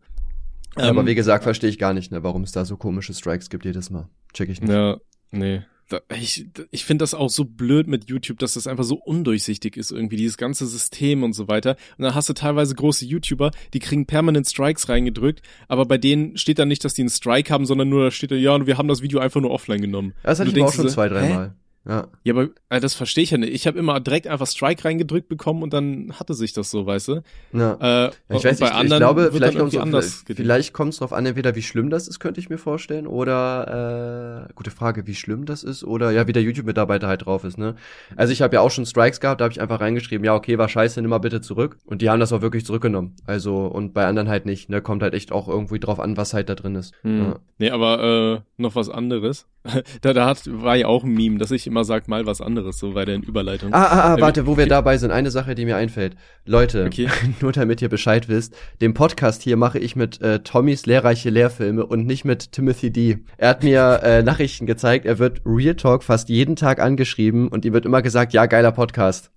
Aber Ähm, wie gesagt, verstehe ich gar nicht, ne, warum es da so komische Strikes gibt jedes Mal. Check ich nicht. Ja, nee. Da, ich ich finde das auch so blöd mit YouTube, dass das einfach so undurchsichtig ist irgendwie, dieses ganze System und so weiter. Und dann hast du teilweise große YouTuber, die kriegen permanent Strikes reingedrückt, aber bei denen steht dann nicht, dass die einen Strike haben, sondern nur da steht da, ja, wir haben das Video einfach nur offline genommen. Das hatte ich du aber auch schon so, zwei, dreimal. Ja. Ja, aber äh, das verstehe ich ja nicht. Ich habe immer direkt einfach Strike reingedrückt bekommen und dann hatte sich das so, weißt du? ja. Äh, ich weiß bei nicht, ich anderen glaube, vielleicht kommt es anders vielleicht, kommt's drauf an, entweder wie schlimm das ist, könnte ich mir vorstellen, oder äh, gute Frage, wie schlimm das ist, oder ja, wie der YouTube-Mitarbeiter halt drauf ist, ne? Also ich habe ja auch schon Strikes gehabt, da habe ich einfach reingeschrieben, ja, okay, war scheiße, nimm mal bitte zurück. Und die haben das auch wirklich zurückgenommen. Also, und bei anderen halt nicht, ne? Kommt halt echt auch irgendwie drauf an, was halt da drin ist. Hm. Ja. Nee, aber äh, noch was anderes. da da hat, war ja auch ein Meme, dass ich immer sag mal was anderes, so bei der Überleitung. Ah, ah, ah, Äh, warte, wo wir dabei sind, eine Sache, die mir einfällt. Leute, Okay. nur damit ihr Bescheid wisst, den Podcast hier mache ich mit äh, Tommys lehrreiche Lehrfilme und nicht mit Timothy D. Er hat mir äh, Nachrichten gezeigt, er wird Real Talk fast jeden Tag angeschrieben und ihm wird immer gesagt, ja, geiler Podcast.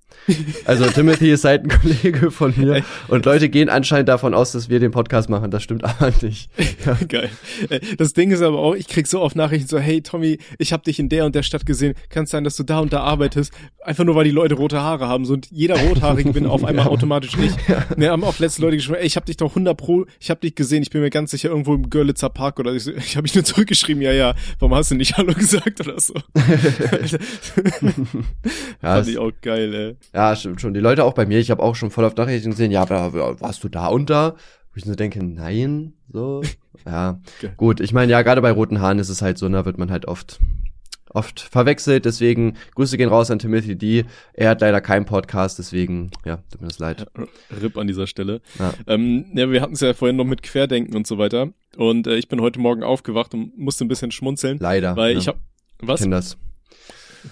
Also Timothy ist halt ein Kollege von mir und Leute gehen anscheinend davon aus, dass wir den Podcast machen. Das stimmt aber nicht. Ja. Geil. Äh, Das Ding ist aber auch, ich krieg so oft Nachrichten so, hey Tommy, ich hab dich in der und der Stadt gesehen. Kann es sein, dass du da und da arbeitest? Einfach nur, weil die Leute rote Haare haben. So, und jeder Rothaarige bin auf einmal automatisch ich. Wir haben auch letzte Leute geschrieben, ey, ich hab dich doch 100 pro, ich hab dich gesehen, ich bin mir ganz sicher irgendwo im Görlitzer Park oder ich, so- ich habe ich nur zurückgeschrieben, ja, ja, warum hast du nicht Hallo gesagt oder so? Ja, Fand ich auch geil, ey. Ja, stimmt schon. Die Leute auch bei mir, ich habe auch schon voll auf Nachrichten gesehen, ja, warst du da und da? Wo ich so denke, nein, so. Ja, Geil. gut. Ich meine, ja, gerade bei roten Haaren ist es halt so, da wird man halt oft oft verwechselt, deswegen Grüße gehen raus an Timothy D. Er hat leider keinen Podcast, deswegen, ja, tut mir das leid. RIP an dieser Stelle. Ja. Ähm, ja, wir hatten es ja vorhin noch mit Querdenken und so weiter. Und äh, ich bin heute Morgen aufgewacht und musste ein bisschen schmunzeln, Leider. weil ja. ich hab was? kenn das.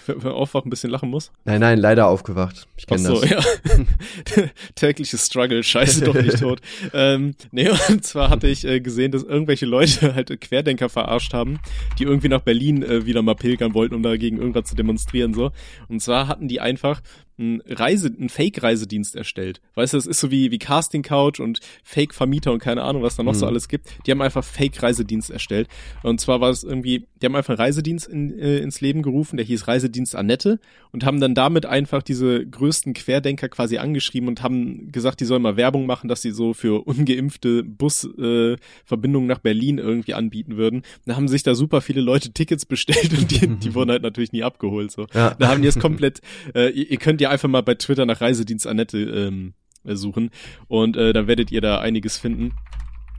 Wenn man aufwacht, ein bisschen lachen muss. Nein, nein, leider aufgewacht. Ich kenne so, das. ja. Tägliches Struggle, scheiße doch nicht tot. ähm, nee, und zwar hatte ich äh, gesehen, dass irgendwelche Leute halt Querdenker verarscht haben, die irgendwie nach Berlin äh, wieder mal pilgern wollten, um dagegen irgendwas zu demonstrieren so. Und zwar hatten die einfach ein Reise, ein Fake-Reisedienst erstellt. Weißt du, das ist so wie, wie Casting Couch und Fake-Vermieter und keine Ahnung, was da noch mhm. so alles gibt. Die haben einfach Fake-Reisedienst erstellt. Und zwar war es irgendwie, die haben einfach einen Reisedienst in, äh, ins Leben gerufen, der hieß Reisedienst Annette und haben dann damit einfach diese größten Querdenker quasi angeschrieben und haben gesagt, die sollen mal Werbung machen, dass sie so für ungeimpfte Busverbindungen äh, nach Berlin irgendwie anbieten würden. Da haben sich da super viele Leute Tickets bestellt und die, die wurden halt natürlich nie abgeholt. So. Ja. Da haben die es komplett, äh, ihr, ihr könnt ja einfach mal bei Twitter nach Reisedienst Annette ähm, suchen. Und äh, da werdet ihr da einiges finden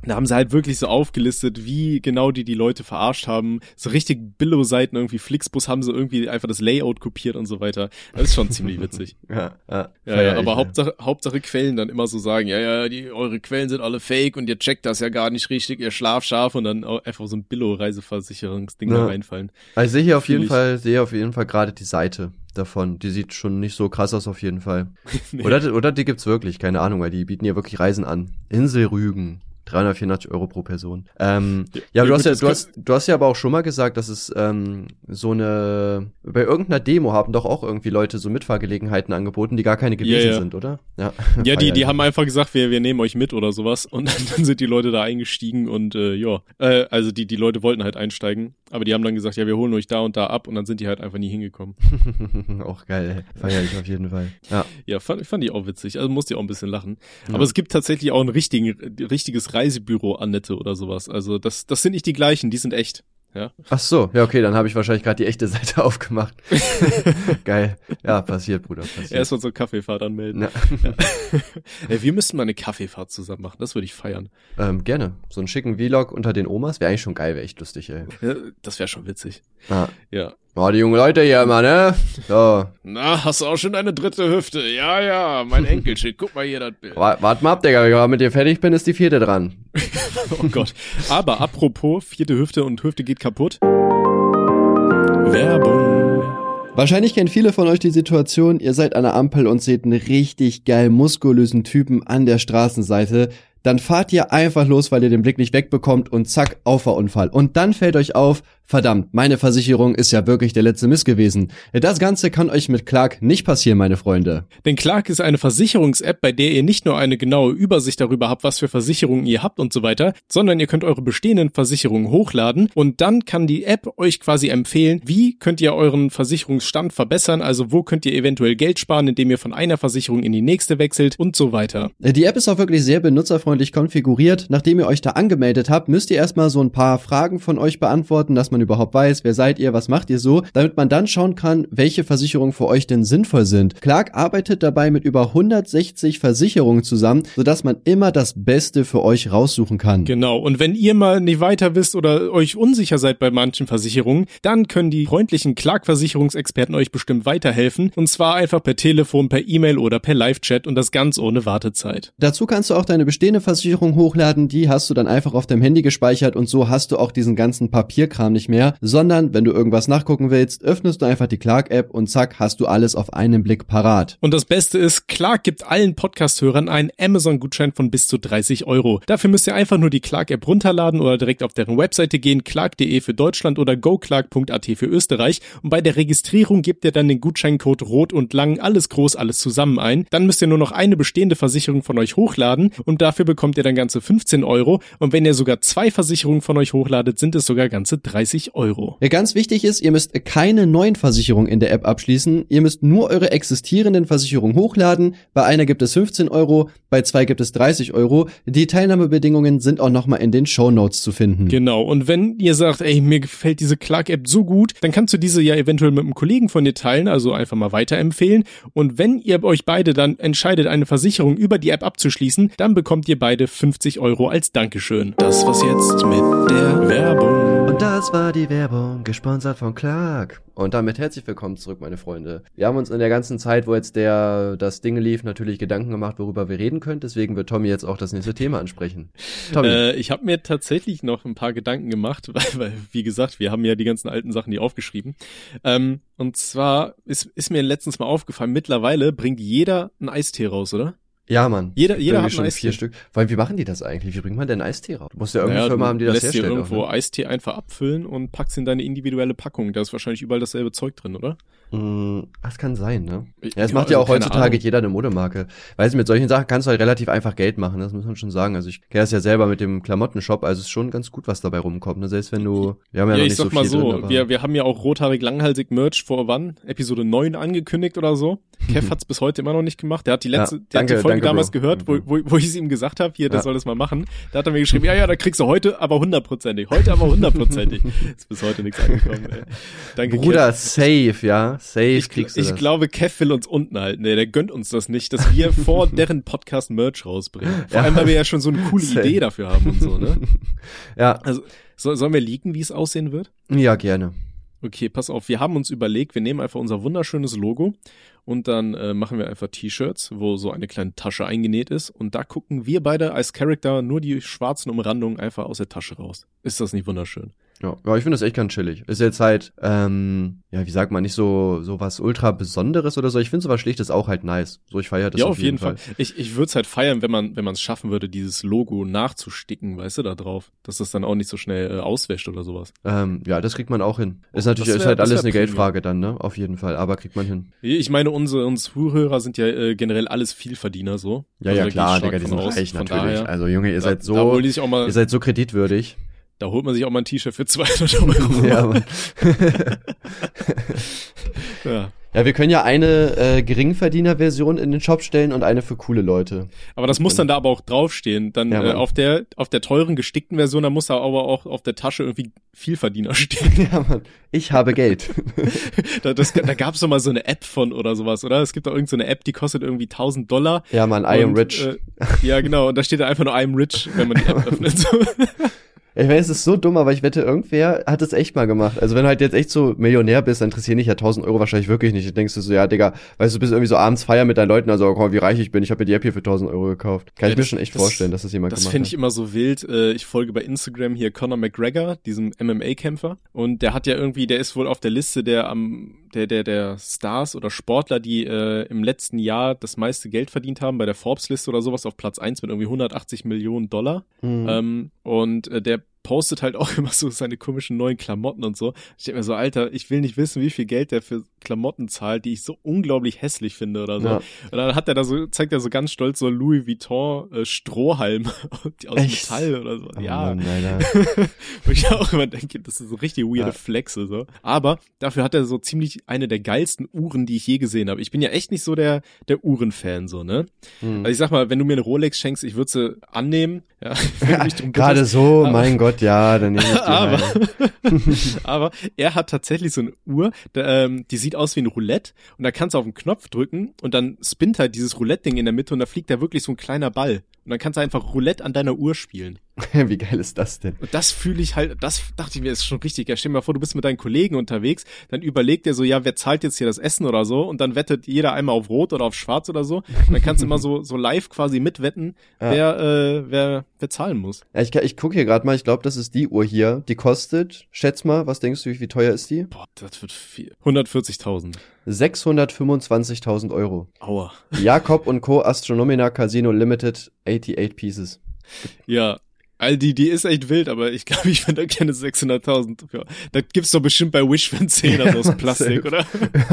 da haben sie halt wirklich so aufgelistet, wie genau die die Leute verarscht haben. So richtig Billo-Seiten, irgendwie Flixbus haben sie irgendwie einfach das Layout kopiert und so weiter. Das ist schon ziemlich witzig. ja, ja, ja, ja aber Hauptsache, Hauptsache Quellen dann immer so sagen, ja, ja, die, eure Quellen sind alle fake und ihr checkt das ja gar nicht richtig, ihr schlafscharf und dann einfach so ein Billo-Reiseversicherungsding ja. da reinfallen. Also ich sehe hier auf jeden Fall, sehe auf jeden Fall gerade die Seite davon. Die sieht schon nicht so krass aus auf jeden Fall. nee. Oder, oder die gibt's wirklich, keine Ahnung, weil die bieten ja wirklich Reisen an. Insel Rügen. 384 Euro pro Person. Ähm, ja, ja du, hast ja, du, hast, du hast ja aber auch schon mal gesagt, dass es ähm, so eine, bei irgendeiner Demo haben doch auch irgendwie Leute so Mitfahrgelegenheiten angeboten, die gar keine gewesen ja, ja. sind, oder? Ja, ja die, die haben einfach gesagt, wir, wir nehmen euch mit oder sowas und dann sind die Leute da eingestiegen und äh, ja, äh, also die, die Leute wollten halt einsteigen, aber die haben dann gesagt, ja, wir holen euch da und da ab und dann sind die halt einfach nie hingekommen. auch geil, feier ich auf jeden Fall. Ja, ja fand, fand ich auch witzig, also musste ich auch ein bisschen lachen. Aber es gibt tatsächlich auch ein richtigen, richtiges Reisebüro Annette oder sowas. Also das, das sind nicht die gleichen, die sind echt. Ja. Ach so, ja, okay, dann habe ich wahrscheinlich gerade die echte Seite aufgemacht. Geil. Ja, passiert, Bruder, passiert. Erstmal so Kaffeefahrt anmelden. Ja. ja. Ey, wir müssten mal eine Kaffeefahrt zusammen machen, das würde ich feiern. Ähm, gerne. So einen schicken Vlog unter den Omas wäre eigentlich schon geil, wäre echt lustig, ey. Ja, das wäre schon witzig. Ah. Ja. Oh, die jungen Leute hier immer, ne? So. Na, hast du auch schon eine dritte Hüfte? Ja, ja, mein Enkelchen, guck mal hier das Bild. Warte mal ab, Digga, wenn ich mit dir fertig bin, ist die vierte dran. oh Gott. Aber apropos, vierte Hüfte und Hüfte geht kaputt. Werbung. Wahrscheinlich kennen viele von euch die Situation, ihr seid an der Ampel und seht einen richtig geil muskulösen Typen an der Straßenseite. Dann fahrt ihr einfach los, weil ihr den Blick nicht wegbekommt und zack, Auffahrunfall. Und dann fällt euch auf, Verdammt, meine Versicherung ist ja wirklich der letzte Mist gewesen. Das Ganze kann euch mit Clark nicht passieren, meine Freunde. Denn Clark ist eine Versicherungs-App, bei der ihr nicht nur eine genaue Übersicht darüber habt, was für Versicherungen ihr habt und so weiter, sondern ihr könnt eure bestehenden Versicherungen hochladen und dann kann die App euch quasi empfehlen, wie könnt ihr euren Versicherungsstand verbessern, also wo könnt ihr eventuell Geld sparen, indem ihr von einer Versicherung in die nächste wechselt und so weiter. Die App ist auch wirklich sehr benutzerfreundlich konfiguriert. Nachdem ihr euch da angemeldet habt, müsst ihr erstmal so ein paar Fragen von euch beantworten, dass man man überhaupt weiß, wer seid ihr, was macht ihr so, damit man dann schauen kann, welche Versicherungen für euch denn sinnvoll sind. Clark arbeitet dabei mit über 160 Versicherungen zusammen, sodass man immer das Beste für euch raussuchen kann. Genau, und wenn ihr mal nicht weiter wisst oder euch unsicher seid bei manchen Versicherungen, dann können die freundlichen Clark-Versicherungsexperten euch bestimmt weiterhelfen, und zwar einfach per Telefon, per E-Mail oder per Live-Chat und das ganz ohne Wartezeit. Dazu kannst du auch deine bestehende Versicherung hochladen, die hast du dann einfach auf deinem Handy gespeichert und so hast du auch diesen ganzen Papierkram nicht mehr, sondern wenn du irgendwas nachgucken willst, öffnest du einfach die Clark-App und zack, hast du alles auf einen Blick parat. Und das Beste ist, Clark gibt allen Podcast-Hörern einen Amazon-Gutschein von bis zu 30 Euro. Dafür müsst ihr einfach nur die Clark-App runterladen oder direkt auf deren Webseite gehen, clark.de für Deutschland oder goclark.at für Österreich und bei der Registrierung gebt ihr dann den Gutscheincode rot und lang alles groß, alles zusammen ein. Dann müsst ihr nur noch eine bestehende Versicherung von euch hochladen und dafür bekommt ihr dann ganze 15 Euro und wenn ihr sogar zwei Versicherungen von euch hochladet, sind es sogar ganze 30 30 Euro. Ja, ganz wichtig ist, ihr müsst keine neuen Versicherungen in der App abschließen. Ihr müsst nur eure existierenden Versicherungen hochladen. Bei einer gibt es 15 Euro, bei zwei gibt es 30 Euro. Die Teilnahmebedingungen sind auch nochmal in den Show Notes zu finden. Genau. Und wenn ihr sagt, ey, mir gefällt diese Clark-App so gut, dann kannst du diese ja eventuell mit einem Kollegen von dir teilen, also einfach mal weiterempfehlen. Und wenn ihr euch beide dann entscheidet, eine Versicherung über die App abzuschließen, dann bekommt ihr beide 50 Euro als Dankeschön. Das war's jetzt mit der Werbung. Das war die Werbung, gesponsert von Clark. Und damit herzlich willkommen zurück, meine Freunde. Wir haben uns in der ganzen Zeit, wo jetzt der das Ding lief, natürlich Gedanken gemacht, worüber wir reden können. Deswegen wird Tommy jetzt auch das nächste Thema ansprechen. Tommy. Äh, ich habe mir tatsächlich noch ein paar Gedanken gemacht, weil, weil, wie gesagt, wir haben ja die ganzen alten Sachen die aufgeschrieben. Ähm, und zwar ist, ist mir letztens mal aufgefallen, mittlerweile bringt jeder einen Eistee raus, oder? Ja, Mann. Jeder, jeder hat schon einen vier Eistee. Stück. Vor allem, wie machen die das eigentlich? Wie bringt man denn Eistee raus? Du musst ja irgendeine Naja, Firma du haben, die das lässt dir herstellt. irgendwo auch, ne? Eistee einfach abfüllen und packst in deine individuelle Packung. Da ist wahrscheinlich überall dasselbe Zeug drin, oder? Mm, Das kann sein, ne? Ich- Ja, es ja, macht ja also auch keine heutzutage Ahnung. jeder eine Modemarke. Weißt du, mit solchen Sachen kannst du halt relativ einfach Geld machen, das muss man schon sagen. Also ich kenne das ja selber mit dem Klamottenshop, also es ist schon ganz gut, was dabei rumkommt. Ne? Selbst wenn du, wir haben ja, Ja, noch ich nicht sag so mal viel so, drin, wir, wir haben ja auch rothaarig langhalsig Merch vor wann? Episode 9 angekündigt oder so. Kev hat's bis heute immer noch nicht gemacht. Der hat die letzte, Ja, der hat danke, die Folge danke, damals Bro. gehört, wo, wo, wo ich es ihm gesagt habe, hier, das Ja. soll das mal machen. Da hat er mir geschrieben, ja, ja, da kriegst du heute aber hundertprozentig. Heute aber hundertprozentig. Ist bis heute nichts angekommen, ey. Danke, Bruder, Kev. safe, ja, safe Ich, kriegst du ich das. glaube, Kev will uns unten halten. Nee, der gönnt uns das nicht, dass wir vor deren Podcast Merch rausbringen. Vor Ja. allem, weil wir ja schon so eine coole Safe. Idee dafür haben und so, ne? ja, Also, soll, sollen wir leaken, wie es aussehen wird? ja, gerne. Okay, pass auf, wir haben uns überlegt, wir nehmen einfach unser wunderschönes Logo und dann äh, machen wir einfach T-Shirts, wo so eine kleine Tasche eingenäht ist und da gucken wir beide als Charakter nur die schwarzen Umrandungen einfach aus der Tasche raus. Ist das nicht wunderschön? Ja, ja ich finde das echt ganz chillig. Ist jetzt halt, ähm, ja, wie sagt man, nicht so, so was ultra Besonderes oder so. Ich finde sowas Schlichtes auch halt nice. So, ich feiere das ja, auf jeden Fall. Ich, ich würde es halt feiern, wenn man wenn man es schaffen würde, dieses Logo nachzusticken, weißt du, da drauf, dass das dann auch nicht so schnell äh, auswäscht oder sowas. Ähm, ja, das kriegt man auch hin. Ist natürlich, Das ist wär- halt alles wär eine Premium. Geldfrage dann, ne? Auf jeden Fall. Aber kriegt man hin. Ich meine, unsere, unsere Zuhörer sind ja äh, generell alles Vielverdiener so. Ja, Also ja, klar, Digga, die sind reich natürlich. daher, also, Junge, ihr da, seid so, ihr seid so kreditwürdig. Da holt man sich auch mal ein T-Shirt für 200 Euro. ja, Mann. ja. ja, wir können ja eine äh, Geringverdiener-Version in den Shop stellen und eine für coole Leute. Aber das muss dann da aber auch draufstehen. Dann Ja, äh, auf der auf der teuren gestickten Version, da muss da aber auch auf der Tasche irgendwie Vielverdiener stehen. Ja, Mann. Ich habe Geld. da das, da gab's doch mal so eine App von oder sowas, oder? Es gibt da irgendeine so eine App, die kostet irgendwie 1000 Dollar. ja, Mann, I am Und, rich. Äh, ja, genau. Und da steht da einfach nur I'm rich, wenn man die App öffnet. Ich weiß, es ist so dumm, aber ich wette, irgendwer hat es echt mal gemacht. Also wenn du halt jetzt echt so Millionär bist, dann interessieren dich ja 1000 Euro wahrscheinlich wirklich nicht. Du denkst du so, ja, Digga, weißt du, du bist irgendwie so abends feiern mit deinen Leuten, also mal, wie reich ich bin, ich habe mir die App hier für 1000 Euro gekauft. Kann Ja, ich mir das- schon echt das- vorstellen, dass das jemand Das gemacht finde hat. ich immer so wild. Äh, Ich folge bei Instagram hier Conor McGregor, diesem MMA-Kämpfer. Und der hat ja irgendwie, der ist wohl auf der Liste der am der der der Stars oder Sportler, die äh, im letzten Jahr das meiste Geld verdient haben bei der Forbes-Liste oder sowas auf Platz eins mit irgendwie 180 Millionen Dollar. Mhm. Ähm, und äh, der postet halt auch immer so seine komischen neuen Klamotten und so. Ich denke mir so, Alter, ich will nicht wissen, wie viel Geld der für Klamotten zahlt, die ich so unglaublich hässlich finde oder so. Ja. Und dann hat er da so, zeigt er so ganz stolz so Louis Vuitton äh, Strohhalme aus Echt? Metall oder so. Oh ja. Mann. Wo ich auch immer denke, das ist so richtig weirde Ja. Flexe so. Aber dafür hat er so ziemlich eine der geilsten Uhren, die ich je gesehen habe. Ich bin ja echt nicht so der der Uhrenfan so, ne? Mhm. Also ich sag mal, wenn du mir eine Rolex schenkst, ich würde sie annehmen. Ja, Gerade so, mein Gott, ja, dann nehme ich die aber, aber er hat tatsächlich so eine Uhr, da, ähm, die sieht aus wie ein Roulette und da kannst du auf den Knopf drücken und dann spinnt halt dieses Roulette-Ding in der Mitte und da fliegt da wirklich so ein kleiner Ball. Und dann kannst du einfach Roulette an deiner Uhr spielen. Wie geil ist das denn? Und das fühle ich halt, das dachte ich mir, ist schon richtig. Ja, stell dir mal vor, du bist mit deinen Kollegen unterwegs, dann überlegt er so, ja, wer zahlt jetzt hier das Essen oder so? Und dann wettet jeder einmal auf Rot oder auf Schwarz oder so. Und dann kannst du immer so, so live quasi mitwetten, Ja. wer, äh, wer, wer zahlen muss. Ja, ich, ich gucke hier gerade mal, ich glaube, das ist die Uhr hier. Die kostet, schätz mal, was denkst du, wie teuer ist die? Boah, das wird viel. 140.000. 625.000 Euro. Aua. Jakob und Co. Astronomina Casino Limited 88 Pieces. Ja. All die, die ist echt wild, aber ich glaube, ich finde da keine 600.000. Ja. Da gibt's doch bestimmt bei Wish für einen Zehner so aus Plastik, oder?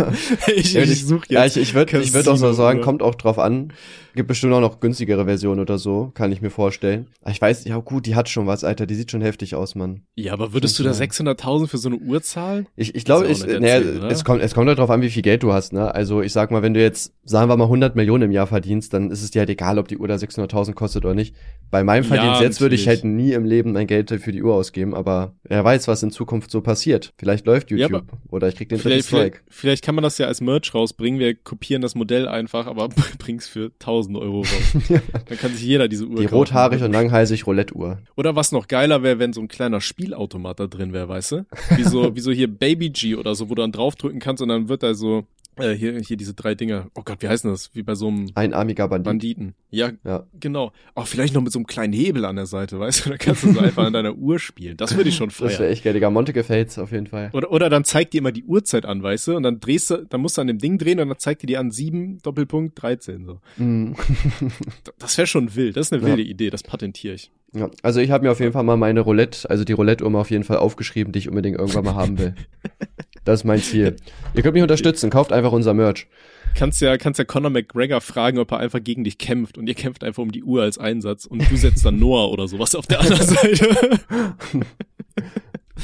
ich, Ja, ich suche jetzt. Ja, ich, ich würde ich würd auch so sagen, kommt auch drauf an. Gibt bestimmt auch noch günstigere Versionen oder so, kann ich mir vorstellen. Aber ich weiß, ja gut, die hat schon was, Alter, die sieht schon heftig aus, Mann. Ja, aber würdest du da Stimmt, 600.000 für so eine Uhr zahlen? Ich, ich glaube, ich, naja, oder? es kommt, es kommt halt drauf an, wie viel Geld du hast, ne? Also ich sag mal, wenn du jetzt, sagen wir mal 100 Millionen im Jahr verdienst, dann ist es dir halt egal, ob die Uhr da 600.000 kostet oder nicht. Bei meinem Ja, Verdienst jetzt würde ich halt nie im Leben mein Geld für die Uhr ausgeben, aber wer weiß, was in Zukunft so passiert. Vielleicht läuft Ja, YouTube oder ich krieg den Vielleicht, vielleicht, vielleicht kann man das ja als Merch rausbringen. Wir kopieren das Modell einfach, aber bring's für 1000 Euro raus. Dann kann sich jeder diese Uhr Die kaufen. rothaarig und langhalsig Roulette-Uhr. Oder was noch geiler wäre, wenn so ein kleiner Spielautomat da drin wäre, weißt du? Wie so, wie so hier Baby G oder so, wo du dann draufdrücken kannst und dann wird da so Äh, hier, hier diese drei Dinger. Oh Gott, wie heißen das? Wie bei so einem Einarmiger Bandit. Banditen. Ja, Ja. genau. Auch vielleicht noch mit so einem kleinen Hebel an der Seite, weißt du? Da kannst du so einfach an deiner Uhr spielen. Das würde ich schon Das wäre feiern. echt geil, Digga. Monte gefällt's auf jeden Fall. Oder, oder dann zeigt dir immer die Uhrzeit an, weißt du? Und dann drehst du, dann musst du an dem Ding drehen und dann zeigt dir die an 7, Doppelpunkt 13, so. D- Das wäre schon wild. Das ist eine Ja. wilde Idee. Das patentiere ich. Ja, also ich habe mir auf jeden Fall mal meine Roulette, also die Roulette-Uhr auf jeden Fall aufgeschrieben, die ich unbedingt irgendwann mal haben will. Das ist mein Ziel. Ihr könnt mich unterstützen, kauft einfach unser Merch. Kannst ja, kannst ja Conor McGregor fragen, ob er einfach gegen dich kämpft und ihr kämpft einfach um die Uhr als Einsatz und du setzt dann Noah oder sowas auf der anderen Seite.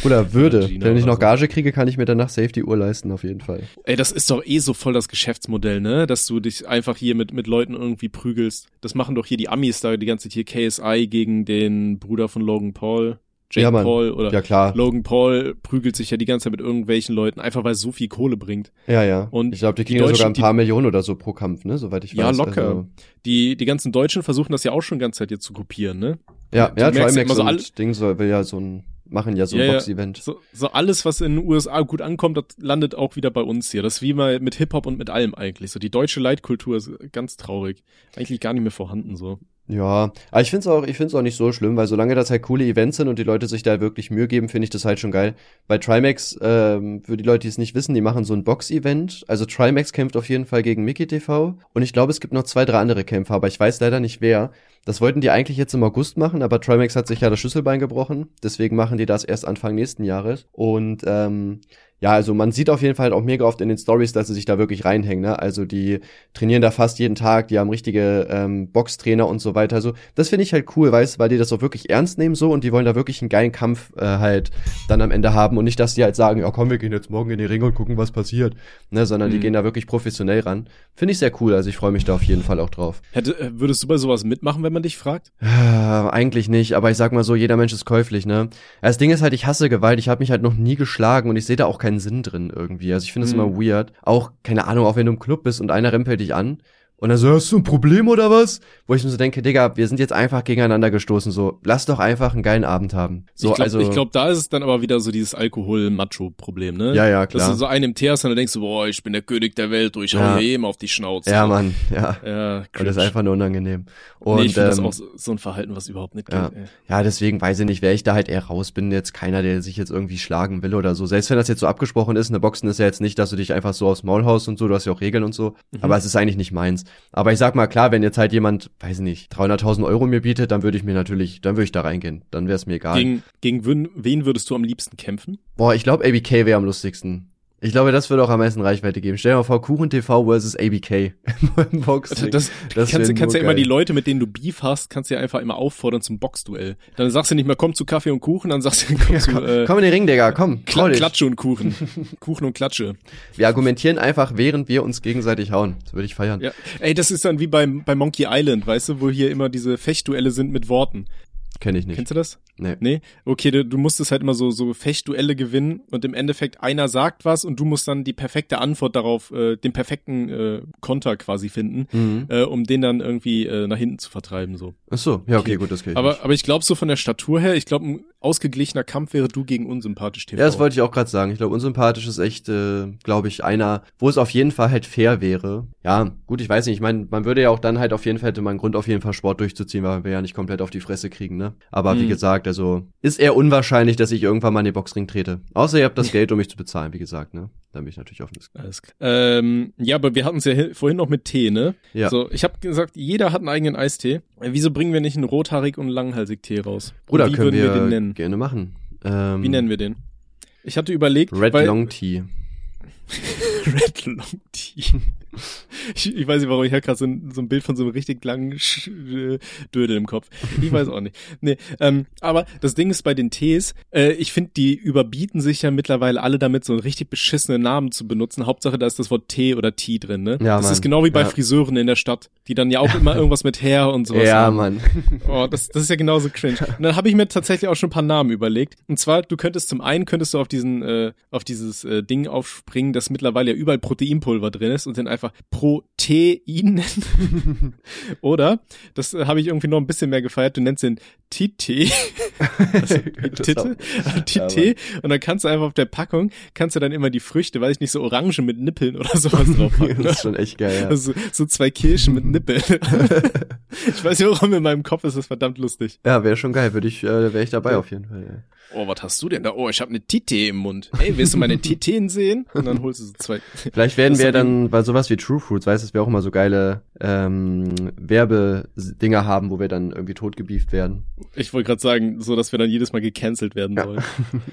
Oder würde. Gina Wenn ich oder noch so. Gage kriege, kann ich mir danach safe die Uhr leisten, auf jeden Fall. Ey, das ist doch eh so voll das Geschäftsmodell, ne? Dass du dich einfach hier mit, mit Leuten irgendwie prügelst. Das machen doch hier die Amis da die ganze Zeit hier KSI gegen den Bruder von Logan Paul. Jake Ja. Paul oder Ja, klar. Logan Paul prügelt sich ja die ganze Zeit mit irgendwelchen Leuten, einfach weil es so viel Kohle bringt. Ja, ja. Und ich glaube, die die kriegen ja sogar ein paar Millionen oder so pro Kampf, ne? Soweit ich Ja, weiß. locker. Also, Die, die ganzen Deutschen versuchen das ja auch schon die ganze Zeit jetzt zu kopieren, ne? ja, Du ja, ja Trimax so und Ding soll, will ja so ein, machen ja so ein Ja, ja. Box-Event. So, so alles, was in den USA gut ankommt, das landet auch wieder bei uns hier. Das ist wie mal mit Hip-Hop und mit allem eigentlich. So die deutsche Leitkultur ist ganz traurig. Eigentlich gar nicht mehr vorhanden, so. Ja, aber ich find's auch, ich find's auch nicht so schlimm, weil solange das halt coole Events sind und die Leute sich da wirklich Mühe geben, finde ich das halt schon geil. Bei Trimax, ähm, für die Leute, die es nicht wissen, die machen so ein Box-Event. Also Trimax kämpft auf jeden Fall gegen Mickey TV und ich glaube, es gibt noch zwei, drei andere Kämpfer, aber ich weiß leider nicht wer. Das wollten die eigentlich jetzt im August machen, aber Trimax hat sich ja das Schlüsselbein gebrochen, deswegen machen die das erst Anfang nächsten Jahres. Und ähm, ja, also man sieht auf jeden Fall halt auch mega oft in den Stories, dass sie sich da wirklich reinhängen. Ne? Also die trainieren da fast jeden Tag, die haben richtige ähm, Boxtrainer und so weiter. Also das finde ich halt cool, weißt, weil die das auch wirklich ernst nehmen so und die wollen da wirklich einen geilen Kampf äh, halt dann am Ende haben und nicht, dass die halt sagen, ja komm, wir gehen jetzt morgen in die Ringe und gucken, was passiert. Ne, sondern die Mhm. gehen da wirklich professionell ran. Finde ich sehr cool, also ich freue mich da auf jeden Fall auch drauf. Hätte, äh, würdest du bei sowas mitmachen, wenn man dich fragt? Äh, eigentlich nicht, aber ich sag mal so, jeder Mensch ist käuflich, ne? Das Ding ist halt, ich hasse Gewalt, ich habe mich halt noch nie geschlagen und ich sehe da auch keinen Sinn drin irgendwie. Also ich finde es Mhm. immer weird. Auch, keine Ahnung, auch wenn du im Club bist und einer rempelt dich an und dann so, hast du ein Problem oder was? Wo ich mir so denke, Digga, wir sind jetzt einfach gegeneinander gestoßen, so, lass doch einfach einen geilen Abend haben. So, ich glaube, also, ich glaub, da ist es dann aber wieder so dieses Alkohol-Macho-Problem, ne? ja, ja, Dass klar. du so einen im Tee hast und dann denkst du, boah, ich bin der König der Welt, du, ich Ja. hau hier eben auf die Schnauze. ja, Mann, ja. Ja, Und das ist einfach nur unangenehm. Und, nee, ich finde das ähm, auch so, so ein Verhalten, was überhaupt nicht Ja. geht. ey. Ja, deswegen weiß ich nicht, wäre ich da halt eher raus. Bin jetzt keiner, der sich jetzt irgendwie schlagen will oder so. Selbst wenn das jetzt so abgesprochen ist, eine Boxen ist ja jetzt nicht, dass du dich einfach so aufs Maul haust und so, du hast ja auch Regeln und so. Mhm. Aber es ist eigentlich nicht meins. Aber ich sag mal, klar, wenn jetzt halt jemand, weiß ich nicht, 300.000 Euro mir bietet, dann würde ich mir natürlich, dann würde ich da reingehen. Dann wäre es mir egal. Gegen, gegen wen, wen würdest du am liebsten kämpfen? Boah, ich glaube, ABK wäre am lustigsten. Ich glaube, das würde auch am meisten Reichweite geben. Stell dir mal vor, Kuchen TV versus ABK im Boxring. Das, Das kannst, kannst ja immer die. Leute, mit denen du Beef hast, kannst du ja einfach immer auffordern zum Boxduell. Dann sagst du nicht mehr, komm zu Kaffee und Kuchen, dann sagst du, komm zu komm, äh, komm in den Ring, Digga, komm. Kla. Klatsche und Kuchen. Kuchen und Klatsche. Wir argumentieren einfach, während wir uns gegenseitig hauen. Das würde ich feiern. Ja. Ey, das ist dann wie beim, bei Monkey Island, weißt du, wo hier immer diese Fechtduelle sind mit Worten. Kenn ich nicht. Kennst du das? Nee. Nee? Okay, du, du musstest halt immer so, so Fechtduelle gewinnen und im Endeffekt einer sagt was und du musst dann die perfekte Antwort darauf, äh, den perfekten äh, Konter quasi finden, Mhm. äh, um den dann irgendwie äh, nach hinten zu vertreiben, so. Ach so, ja, okay, Okay. gut, das geht. Aber, aber ich glaube so von der Statur her, ich glaube, ein ausgeglichener Kampf wäre du gegen unsympathisch TV. Ja, das wollte ich auch gerade sagen. Ich glaube, unsympathisch ist echt, äh, glaube ich, einer, wo es auf jeden Fall halt fair wäre. Ja, gut, ich weiß nicht. Ich meine, man würde ja auch dann halt auf jeden Fall hätte man einen Grund, auf jeden Fall Sport durchzuziehen, weil wir ja nicht komplett auf die Fresse kriegen, ne? Aber wie Mhm. Gesagt, also ist eher unwahrscheinlich, dass ich irgendwann mal in den Boxring trete. Außer ihr habt das Geld, um mich zu bezahlen, wie gesagt, ne? Dann bin ich natürlich offen. Alles klar. Ähm, ja, aber wir hatten es ja hi- vorhin noch mit Tee, ne? Ja. So, ich habe gesagt, jeder hat einen eigenen Eistee. Äh, Wieso bringen wir nicht einen rothaarig und langhalsig Tee raus? Und Bruder, wie können würden wir, wir den nennen? gerne machen. Ähm, Wie nennen wir den? Ich hatte überlegt, Red weil, Long Tea. Red Long Tea. Ich, ich weiß nicht, warum ich habe gerade so, ein- so ein Bild von so einem richtig langen Sch äh, Dödel im Kopf. Ich weiß auch nicht. Nee, ähm, aber das Ding ist bei den Tees, äh, ich finde, die überbieten sich ja mittlerweile alle damit, so einen richtig beschissenen Namen zu benutzen. Hauptsache, da ist das Wort Tee oder Tee drin, ne? Ja, das Mann. ist genau wie bei Ja. Friseuren in der Stadt, die dann ja auch immer irgendwas mit Hair und sowas Ja, haben. Mann. Oh, das, das ist ja genauso cringe. Und dann habe ich mir tatsächlich auch schon ein paar Namen überlegt. Und zwar, du könntest zum einen könntest du auf diesen, äh, auf dieses äh, Ding aufspringen, das mittlerweile ja überall Proteinpulver drin ist und dann einfach Pro Proteinen. Oder, das äh, habe ich irgendwie noch ein bisschen mehr gefeiert, du nennst den Tite. Also, Titte, Tite. Und dann kannst du einfach auf der Packung, kannst du dann immer die Früchte, weiß ich nicht, so Orangen mit Nippeln oder sowas drauf packen. das ist schon echt geil, ja. Also, so zwei Kirschen mit Nippeln. ich weiß nicht warum, in meinem Kopf ist das verdammt lustig. Ja, wäre schon geil, würde ich, äh, wäre ich dabei auf jeden Fall. Ja. Oh, was hast du denn da? Oh, ich habe eine Tite im Mund. Ey, willst du meine Titeen sehen? Und dann holst du so zwei. Vielleicht werden wir dann bei sowas wie True Fruits, weißt du, dass wir auch immer so geile ähm, Werbedinger haben, wo wir dann irgendwie totgebieft werden. Ich wollte gerade sagen, so dass wir dann jedes Mal gecancelt werden ja. sollen.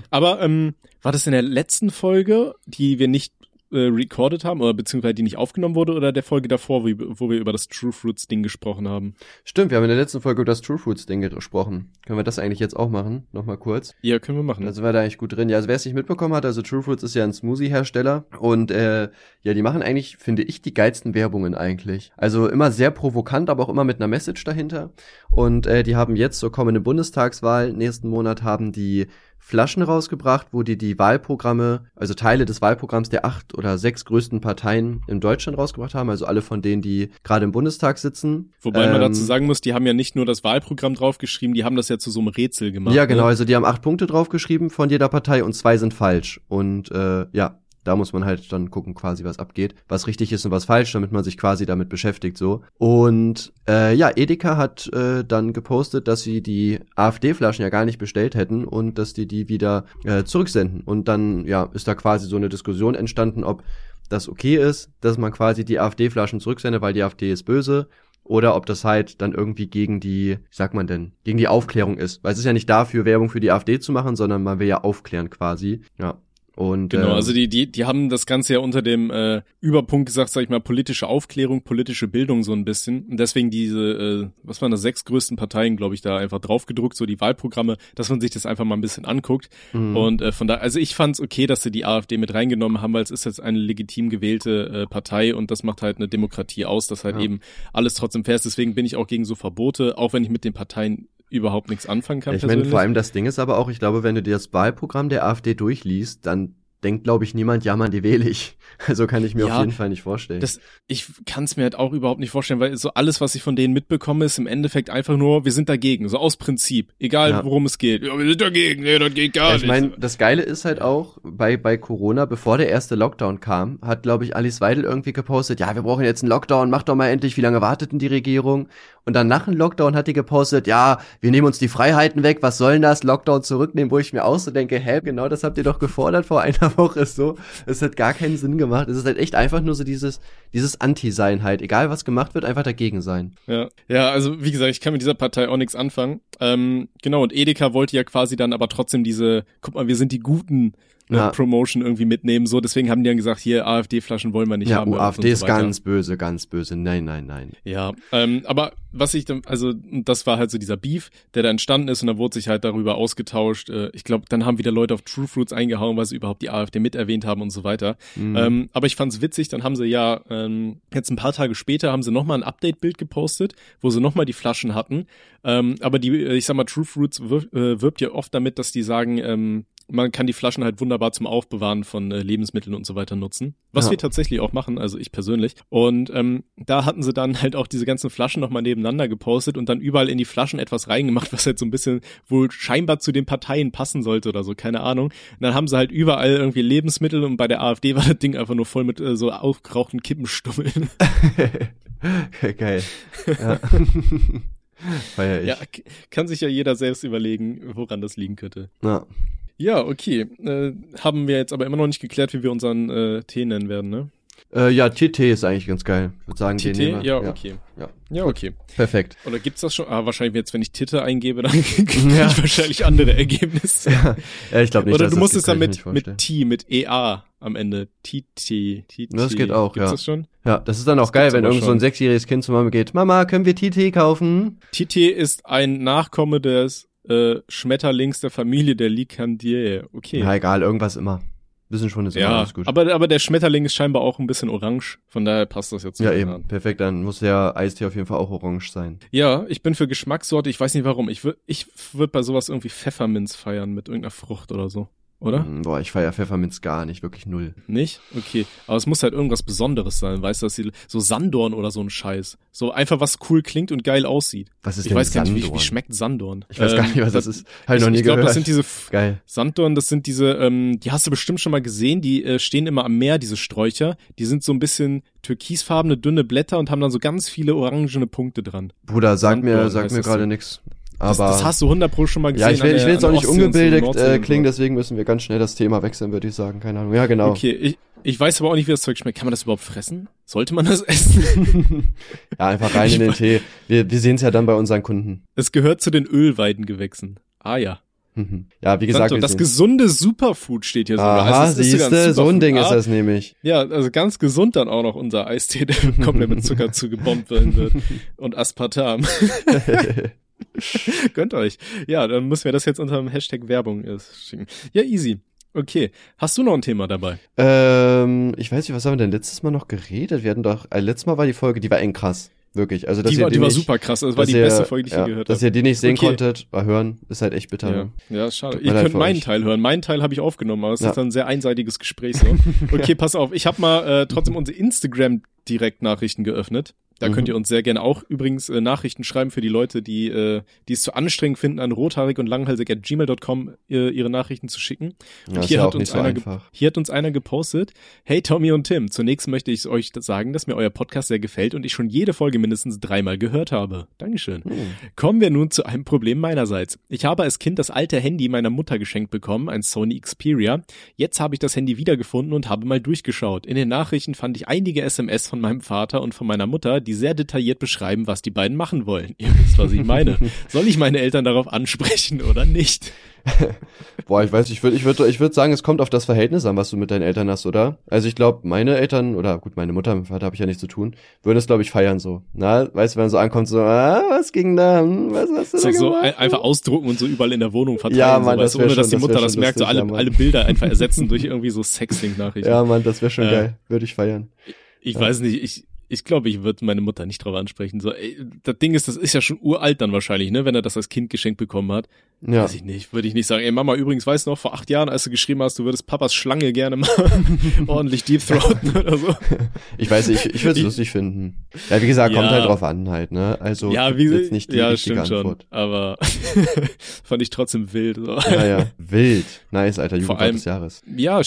Aber ähm, war das in der letzten Folge, die wir nicht äh, recorded haben oder beziehungsweise die nicht aufgenommen wurde oder der Folge davor, wo, wo wir über das True Fruits Ding gesprochen haben? Stimmt, wir haben in der letzten Folge über das True Fruits Ding gesprochen. Können wir das eigentlich jetzt auch machen? Nochmal kurz. Ja, können wir machen. Also war da eigentlich gut drin. Ja, also wer es nicht mitbekommen hat, also True Fruits ist ja ein Smoothie-Hersteller und äh, ja, die machen eigentlich, finde ich, die geilsten Werbungen eigentlich. Also immer sehr provokant, aber auch immer mit einer Message dahinter. Und äh, die haben jetzt zur kommenden Bundestagswahl nächsten Monat haben die Flaschen rausgebracht, wo die die Wahlprogramme, also Teile des Wahlprogramms der acht oder sechs größten Parteien in Deutschland rausgebracht haben, also alle von denen, die gerade im Bundestag sitzen. Wobei ähm, man dazu sagen muss, die haben ja nicht nur das Wahlprogramm draufgeschrieben, die haben das ja zu so einem Rätsel gemacht. Ja, genau, ne? also die haben acht Punkte draufgeschrieben von jeder Partei und zwei sind falsch. Und äh, ja, da muss man halt dann gucken, quasi, was abgeht, was richtig ist und was falsch, damit man sich quasi damit beschäftigt so. Und äh, ja, Edeka hat äh, dann gepostet, dass sie die AfD-Flaschen ja gar nicht bestellt hätten und dass die die wieder äh, zurücksenden. Und dann ja ist da quasi so eine Diskussion entstanden, ob das okay ist, dass man quasi die AfD-Flaschen zurücksendet, weil die AfD ist böse oder ob das halt dann irgendwie gegen die, wie sagt man denn, gegen die Aufklärung ist. Weil es ist ja nicht dafür, Werbung für die AfD zu machen, sondern man will ja aufklären quasi. Ja. Und, genau, ähm, also die, die, die haben das Ganze ja unter dem äh, Überpunkt gesagt, sag ich mal, politische Aufklärung, politische Bildung so ein bisschen. Und deswegen diese, äh, was waren das, sechs größten Parteien, glaube ich, da einfach draufgedruckt, so die Wahlprogramme, dass man sich das einfach mal ein bisschen anguckt. Mhm. Und äh, von da, also ich fand es okay, dass sie die AfD mit reingenommen haben, weil es ist jetzt eine legitim gewählte äh, Partei und das macht halt eine Demokratie aus, dass halt ja. eben alles trotzdem fair ist. Deswegen bin ich auch gegen so Verbote, auch wenn ich mit den Parteien überhaupt nichts anfangen kann. Ich meine, vor allem das Ding ist aber auch, ich glaube, wenn du dir das Wahlprogramm der AfD durchliest, dann denkt, glaube ich, niemand, ja, man, die wähle ich. Also kann ich mir ja, auf jeden Fall nicht vorstellen. Das, ich kann es mir halt auch überhaupt nicht vorstellen, weil so alles, was ich von denen mitbekomme, ist im Endeffekt einfach nur, wir sind dagegen, so aus Prinzip. Egal, ja. worum es geht. Ja, wir sind dagegen, nee, das geht gar ja, ich nicht. Ich meine, das Geile ist halt auch, bei, bei Corona, bevor der erste Lockdown kam, hat, glaube ich, Alice Weidel irgendwie gepostet, ja, wir brauchen jetzt einen Lockdown, mach doch mal endlich, wie lange wartet denn die Regierung? Und dann nach dem Lockdown hat die gepostet, ja, wir nehmen uns die Freiheiten weg, was soll denn das? Lockdown zurücknehmen, wo ich mir auch so denke, hä, genau das habt ihr doch gefordert vor einer Woche so. Es hat gar keinen Sinn gemacht. Es ist halt echt einfach nur so dieses, dieses Anti-Sein halt. Egal was gemacht wird, einfach dagegen sein. Ja. Ja, also wie gesagt, ich kann mit dieser Partei auch nichts anfangen. Ähm, genau, und Edeka wollte ja quasi dann aber trotzdem diese, guck mal, wir sind die Guten ja. Promotion irgendwie mitnehmen. So, deswegen haben die dann gesagt, hier AfD-Flaschen wollen wir nicht ja, haben. Ja, AfD so ist ganz böse, ganz böse. Nein, nein, nein. Ja, ähm, aber was ich dann, also das war halt so dieser Beef, der da entstanden ist und da wurde sich halt darüber ausgetauscht. Äh, ich glaube, dann haben wieder Leute auf True Fruits eingehauen, weil sie überhaupt die AfD mit erwähnt haben und so weiter. Mhm. Ähm, aber ich fand's witzig, dann haben sie ja ähm, jetzt ein paar Tage später haben sie nochmal ein Update-Bild gepostet, wo sie nochmal die Flaschen hatten. Ähm, aber die, ich sag mal, True Fruits wirbt, äh, wirbt ja oft damit, dass die sagen, ähm, man kann die Flaschen halt wunderbar zum Aufbewahren von äh, Lebensmitteln und so weiter nutzen. Was ja. wir tatsächlich auch machen, also ich persönlich. Und ähm, da hatten sie dann halt auch diese ganzen Flaschen nochmal nebeneinander gepostet und dann überall in die Flaschen etwas reingemacht, was halt so ein bisschen wohl scheinbar zu den Parteien passen sollte oder so, keine Ahnung. Und dann haben sie halt überall irgendwie Lebensmittel und bei der AfD war das Ding einfach nur voll mit äh, so aufgerauchten Kippenstummeln. Geil. Ja. Feier ich. Ja, kann sich ja jeder selbst überlegen, woran das liegen könnte. Ja. Ja, okay. Äh, haben wir jetzt aber immer noch nicht geklärt, wie wir unseren äh, Tee nennen werden, ne? Äh, ja, TT ist eigentlich ganz geil. Ich würde sagen, TT, ja, ja, okay. Ja, ja okay. Perfekt. Oder gibt's das schon? Ah, wahrscheinlich jetzt, wenn ich Titte eingebe, dann kriege ja. ich wahrscheinlich andere Ergebnisse. Ja, ja ich glaube nicht. Oder du musst es dann mit, mit T, mit EA am Ende. TT, TT. Das geht auch, Gibt's ja. das schon? Ja, das ist dann auch das geil, wenn irgend so ein sechsjähriges Kind zu Mama geht. Mama, können wir TT kaufen? TT ist ein Nachkomme des äh, Schmetterlings der Familie der Licandier. Okay. Ja, egal, irgendwas immer. Wissen schon ist ja, immer alles gut. Aber, aber der Schmetterling ist scheinbar auch ein bisschen orange, von daher passt das jetzt. Ja, eben. An. Perfekt, dann muss der Eistee auf jeden Fall auch orange sein. Ja, ich bin für Geschmackssorte, ich weiß nicht warum. Ich würde ich würd bei sowas irgendwie Pfefferminz feiern mit irgendeiner Frucht oder so. Oder? Mm, Boah, ich feier Pfefferminz gar nicht, wirklich null. Nicht? Okay. Aber es muss halt irgendwas Besonderes sein, weißt du, dass die, so Sandorn oder so ein Scheiß. So einfach was cool klingt und geil aussieht. Was ist Ich denn weiß gar nicht, wie, Sandorn? wie schmeckt Sandorn? Ich weiß gar Ähm, nicht, was das, ist. Hab ich noch nie ich glaube, gehört. das sind diese F- Geil. Sanddorn, das sind diese, ähm, die hast du bestimmt schon mal gesehen, die äh, stehen immer am Meer, diese Sträucher. Die sind so ein bisschen türkisfarbene, dünne Blätter und haben dann so ganz viele orangene Punkte dran. Bruder, sag mir, Sanddorn sag mir das gerade so. Nix. Das, Aber das hast du 100 pro schon mal gesehen. ja, ich will, ich will jetzt auch nicht ungebildet äh, klingen, deswegen müssen wir ganz schnell das Thema wechseln, würde ich sagen. Keine Ahnung. Ja, genau. Okay, ich, ich weiß aber auch nicht, wie das Zeug schmeckt. Kann man das überhaupt fressen? Sollte man das essen? Ja, einfach rein in den Tee. Wir, wir sehen es ja dann bei unseren Kunden. es gehört zu den Ölweidengewächsen. Ah ja. Mhm. Ja, wie gesagt, Santo, das gesunde Superfood steht hier sogar. Aha, Also siehste, so ein. Ding ist das nämlich. Ja, also ganz gesund dann auch noch unser Eistee, der komplett mit Zucker zugebombt werden wird. Und Aspartam. Gönnt euch. Ja, dann müssen wir das jetzt unter dem Hashtag Werbung äh, schicken. Ja, easy. Okay. Hast du noch ein Thema dabei? ähm, ich weiß nicht, was haben wir denn letztes Mal noch geredet? Wir hatten doch, äh, letztes Mal war die Folge, die war eng krass. Wirklich. Also, dass die ihr war, die war nicht, super krass. Das war dass die ihr, beste Folge, die ich ja, je gehört Dass habe. ihr die nicht sehen Okay. konntet, war hören, ist halt echt bitter. Ja, ja, schade. Tut Ihr könnt meinen euch. Teil hören. Meinen Teil habe ich aufgenommen, aber es Ja. ist dann ein sehr einseitiges Gespräch so. Okay, pass auf. Ich habe mal äh, trotzdem unsere Instagram Direktnachrichten geöffnet. Da Mhm. könnt ihr uns sehr gerne auch übrigens äh, Nachrichten schreiben für die Leute, die, äh, die es zu anstrengend finden, an rothaarig und langhalsig at gmail.com äh, ihre Nachrichten zu schicken. Ja, Und ist hier ja hat auch uns so einer. Hier hat uns einer gepostet, hey Tommy und Tim, zunächst möchte ich euch sagen, dass mir euer Podcast sehr gefällt und ich schon jede Folge mindestens dreimal gehört habe. Dankeschön. Hm. Kommen wir nun zu einem Problem meinerseits. Ich habe als Kind das alte Handy meiner Mutter geschenkt bekommen, ein Sony Xperia. Jetzt habe ich das Handy wiedergefunden und habe mal durchgeschaut. In den Nachrichten fand ich einige SMS von meinem Vater und von meiner Mutter, die sehr detailliert beschreiben, was die beiden machen wollen. Ihr wisst, was ich meine. Soll ich meine Eltern darauf ansprechen oder nicht? Boah, ich weiß, nicht, ich würde ich würd, ich würd sagen, es kommt auf das Verhältnis an, was du mit deinen Eltern hast, oder? Also ich glaube, meine Eltern, oder gut, meine Mutter, mein Vater habe ich ja nichts zu tun, würden es, glaube ich, feiern so. Na, weißt du, wenn man so ankommt, so, ah, was ging da? Hm, Was hast du So, da so ein, einfach ausdrucken und so überall in der Wohnung verteilen, Ja, so, Mann, weißt das wär ohne dass schon- die das Mutter das schon merkt, so alle, ja, alle Bilder einfach ersetzen durch irgendwie so Sexting-Nachrichten. Ja, Mann, das wäre schon Äh, geil. Würde ich feiern. Ich weiß nicht, ich, ich glaube, ich würde meine Mutter nicht drauf ansprechen. So, ey, das Ding ist, das ist ja schon uralt dann wahrscheinlich, ne, wenn er das als Kind geschenkt bekommen hat. Ja. Weiß ich nicht, würde ich nicht sagen. Ey, Mama, übrigens, weißt du noch, vor acht Jahren, als du geschrieben hast, du würdest Papas Schlange gerne mal ordentlich deep throaten oder so. Ich weiß, ich, ich würde es lustig finden. Ja, wie gesagt, kommt Ja. halt drauf an halt, ne? Also ja, wie jetzt nicht die ja, richtige stimmt Antwort. schon. Aber fand ich trotzdem wild. So. Ja, ja. Wild. Nice, Alter, Jugendwort allem- des Jahres. Ja.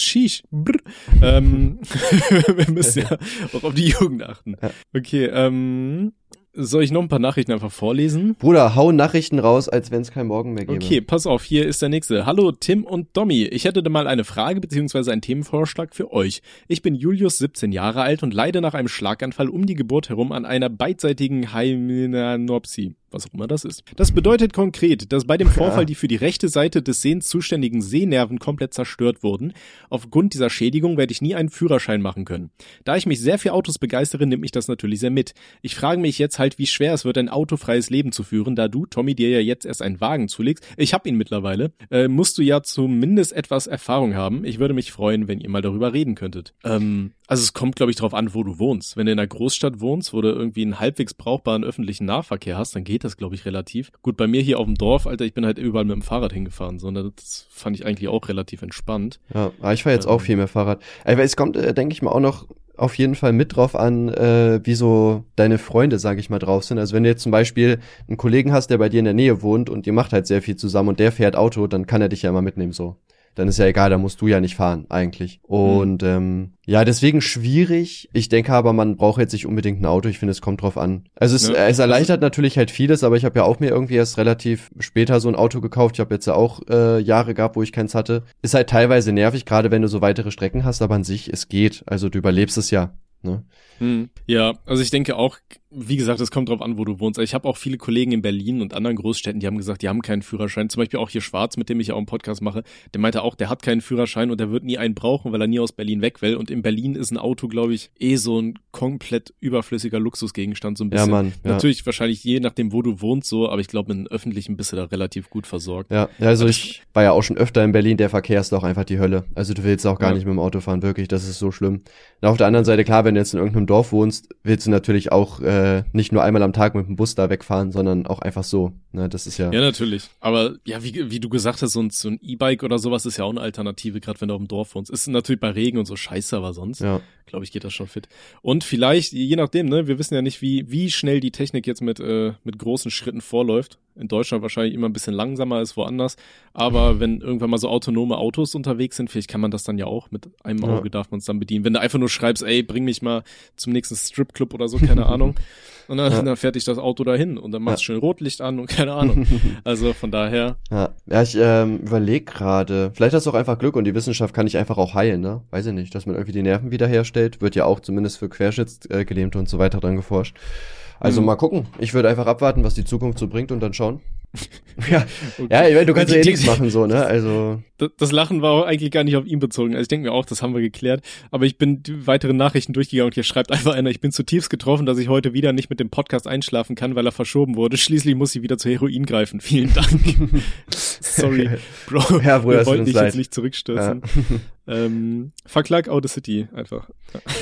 Brr. ähm, wir müssen ja auch auf die Jugend achten. Ja. Okay, ähm, soll ich noch ein paar Nachrichten einfach vorlesen? Bruder, hau Nachrichten raus, als wenn es kein Morgen mehr gäbe. Okay, pass auf, hier ist der nächste. Hallo Tim und Domi. Ich hätte da mal eine Frage beziehungsweise einen Themenvorschlag für euch. Ich bin Julius, 17 Jahre alt und leide nach einem Schlaganfall um die Geburt herum an einer beidseitigen Hymenopsie. Was auch immer das ist. Das bedeutet konkret, dass bei dem Vorfall die für die rechte Seite des Sehens zuständigen Sehnerven komplett zerstört wurden. Aufgrund dieser Schädigung werde ich nie einen Führerschein machen können. Da ich mich sehr für Autos begeistere, nimmt mich das natürlich sehr mit. Ich frage mich jetzt halt, wie schwer es wird, ein autofreies Leben zu führen, da du, Tommy, dir ja jetzt erst einen Wagen zulegst. Ich habe ihn mittlerweile. Äh, musst du ja zumindest etwas Erfahrung haben. Ich würde mich freuen, wenn ihr mal darüber reden könntet. Ähm, also es kommt, glaube ich, darauf an, wo du wohnst. Wenn du in einer Großstadt wohnst, wo du irgendwie einen halbwegs brauchbaren öffentlichen Nahverkehr hast, dann geht das, glaube ich, relativ. Gut, bei mir hier auf dem Dorf, Alter, ich bin halt überall mit dem Fahrrad hingefahren, sondern das fand ich eigentlich auch relativ entspannt. Ja, aber ich fahre jetzt auch Ähm. viel mehr Fahrrad. Aber es kommt, äh, denke ich mal, auch noch auf jeden Fall mit drauf an, äh, wie so deine Freunde, sage ich mal, drauf sind. Also wenn du jetzt zum Beispiel einen Kollegen hast, der bei dir in der Nähe wohnt und ihr macht halt sehr viel zusammen und der fährt Auto, dann kann er dich ja immer mitnehmen so. Dann ist ja egal, da musst du ja nicht fahren, eigentlich. Und ähm, ja, deswegen schwierig. Ich denke aber, man braucht jetzt nicht unbedingt ein Auto. Ich finde, es kommt drauf an. Also es, Ja. äh, es erleichtert natürlich halt vieles, aber ich habe ja auch mir irgendwie erst relativ später so ein Auto gekauft. Ich habe jetzt ja auch äh, Jahre gehabt, wo ich keins hatte. Ist halt teilweise nervig, gerade wenn du so weitere Strecken hast, aber an sich, es geht. Also du überlebst es ja. Ne? Hm. Ja, also ich denke auch, wie gesagt, es kommt drauf an, wo du wohnst. Ich habe auch viele Kollegen in Berlin und anderen Großstädten, die haben gesagt, die haben keinen Führerschein. Zum Beispiel auch hier Schwarz, mit dem ich ja auch einen Podcast mache, der meinte auch, der hat keinen Führerschein und der wird nie einen brauchen, weil er nie aus Berlin weg will. Und in Berlin ist ein Auto, glaube ich, eh so ein komplett überflüssiger Luxusgegenstand, so ein Ja, bisschen. Mann. Ja. Natürlich wahrscheinlich je nachdem, wo du wohnst, so, aber ich glaube, mit öffentlichen bist du da relativ gut versorgt. Ja, ja, also Aber ich war ja auch schon öfter in Berlin, der Verkehr ist auch einfach die Hölle. Also du willst auch gar Ja. nicht mit dem Auto fahren, wirklich, das ist so schlimm. Und auf der anderen Seite, klar, wenn du jetzt in irgendeinem Dorf wohnst, willst du natürlich auch äh, äh, nicht nur einmal am Tag mit dem Bus da wegfahren, sondern auch einfach so. Ne, das ist ja. Ja, natürlich. Aber ja, wie, wie du gesagt hast, so ein, so E-Bike oder sowas ist ja auch eine Alternative, gerade wenn du auf dem Dorf wohnst. Ist natürlich bei Regen und so scheiße, aber sonst, ja. glaube ich, geht das schon fit. Und vielleicht, je nachdem, ne, wir wissen ja nicht, wie, wie schnell die Technik jetzt mit, äh, mit großen Schritten vorläuft. In Deutschland wahrscheinlich immer ein bisschen langsamer als woanders. Aber wenn irgendwann mal so autonome Autos unterwegs sind, vielleicht kann man das dann ja auch mit einem Auge ja. darf man es dann bedienen. Wenn du einfach nur schreibst, ey, bring mich mal zum nächsten Stripclub oder so, keine Ahnung. Und dann, ja. dann fährt dich das Auto dahin und dann machst du ja. schön Rotlicht an und keine Ahnung. Also von daher. Ja, ja ich ähm, überlege gerade, vielleicht hast du auch einfach Glück und die Wissenschaft kann dich einfach auch heilen, ne? Weiß ich nicht, dass man irgendwie die Nerven wiederherstellt, wird ja auch zumindest für Querschnittsgelähmte und so weiter dran geforscht. Also mhm. mal gucken. Ich würde einfach abwarten, was die Zukunft so bringt und dann schauen. ja, okay. ja, ich meine, du kannst ja eh nichts machen, so, ne? Also. Das, das Lachen war auch eigentlich gar nicht auf ihn bezogen. Also ich denke mir auch, das haben wir geklärt. Aber ich bin die weiteren Nachrichten durchgegangen und hier schreibt einfach einer, ich bin zutiefst getroffen, dass ich heute wieder nicht mit dem Podcast einschlafen kann, weil er verschoben wurde. Schließlich muss ich wieder zu Heroin greifen. Vielen Dank. Sorry, Bro. Ja, Bruder, wir wollten dich leid. jetzt nicht zurückstürzen. Ja. Ähm, verklag Audacity einfach.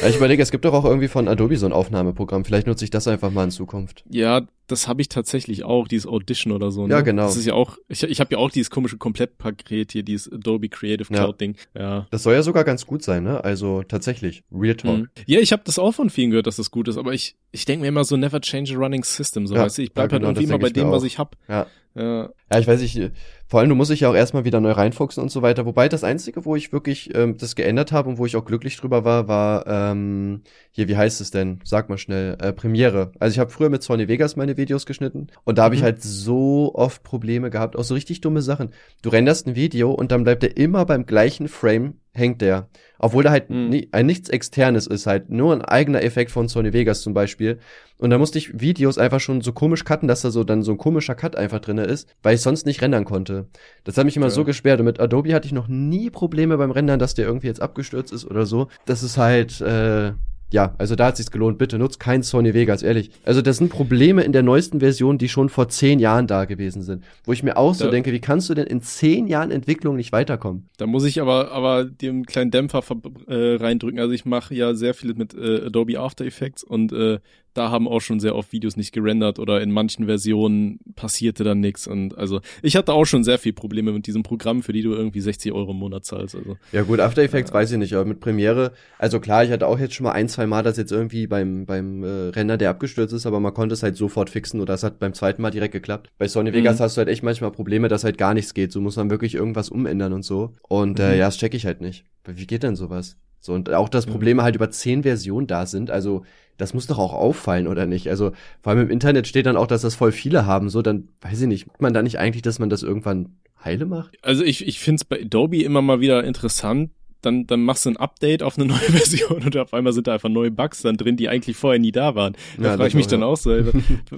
Ja, ich überlege, es gibt doch auch irgendwie von Adobe so ein Aufnahmeprogramm. Vielleicht nutze ich das einfach mal in Zukunft. Ja, das habe ich tatsächlich auch, dieses Audition oder so. Ne? Ja, genau. Das ist ja auch, ich, ich habe ja auch dieses komische Komplettpaket hier, dieses Adobe Creative Cloud Ding. Ja. Das soll ja sogar ganz gut sein, ne? Also tatsächlich, Real Talk. Mhm. Ja, ich habe das auch von vielen gehört, dass das gut ist, aber ich, ich denke mir immer so, never change a running system, so ja, weißt du, ich bleib ja, halt genau, irgendwie immer bei dem, was ich hab. Ja. Ja. Ja, ich weiß nicht, vor allem du musst dich ja auch erstmal wieder neu reinfuchsen und so weiter. Wobei das Einzige, wo ich wirklich ähm, das geändert habe und wo ich auch glücklich drüber war, war ähm, hier, wie heißt es denn? Sag mal schnell, äh, Premiere. Also ich habe früher mit Sony Vegas meine Videos geschnitten und da habe mhm. ich halt so oft Probleme gehabt, auch so richtig dumme Sachen. Du renderst ein Video und dann bleibt er immer beim gleichen Frame hängt der. Obwohl da halt mhm. nie, ein nichts externes ist, halt nur ein eigener Effekt von Sony Vegas zum Beispiel. Und da musste ich Videos einfach schon so komisch cutten, dass da so dann so ein komischer Cut einfach drinne ist, weil ich sonst nicht rendern konnte. Das hat mich immer ja. so gesperrt. Und mit Adobe hatte ich noch nie Probleme beim Rendern, dass der irgendwie jetzt abgestürzt ist oder so. Das ist halt, äh, ja, also da hat sich's gelohnt. Bitte nutzt kein Sony Vegas, ehrlich. Also das sind Probleme in der neuesten Version, die schon vor zehn Jahren da gewesen sind. Wo ich mir auch so da, denke, wie kannst du denn in zehn Jahren Entwicklung nicht weiterkommen? Da muss ich aber aber dem kleinen Dämpfer äh, reindrücken. Also ich mache ja sehr viel mit äh, Adobe After Effects und äh, da haben auch schon sehr oft Videos nicht gerendert oder in manchen Versionen passierte dann nichts. Und also ich hatte auch schon sehr viel Probleme mit diesem Programm, für die du irgendwie 60 Euro im Monat zahlst. Also. Ja gut, After Effects ja. weiß ich nicht, aber mit Premiere, also klar, ich hatte auch jetzt schon mal ein, zwei Mal das jetzt irgendwie beim, beim äh, Render, der abgestürzt ist, aber man konnte es halt sofort fixen oder es hat beim zweiten Mal direkt geklappt. Bei Sony Vegas mhm. hast du halt echt manchmal Probleme, dass halt gar nichts geht. So muss man wirklich irgendwas umändern und so. Und äh, mhm. ja, das check ich halt nicht. Wie geht denn sowas? So, und auch, dass Probleme halt über zehn Versionen da sind. Also, das muss doch auch auffallen, oder nicht? Also, vor allem im Internet steht dann auch, dass das voll viele haben. So, dann weiß ich nicht, macht man da nicht eigentlich, dass man das irgendwann heile macht? Also, ich, ich finde es bei Adobe immer mal wieder interessant, dann, dann machst du ein Update auf eine neue Version und auf einmal sind da einfach neue Bugs dann drin, die eigentlich vorher nie da waren. Da ja, frage ich mich auch, dann ja. auch so,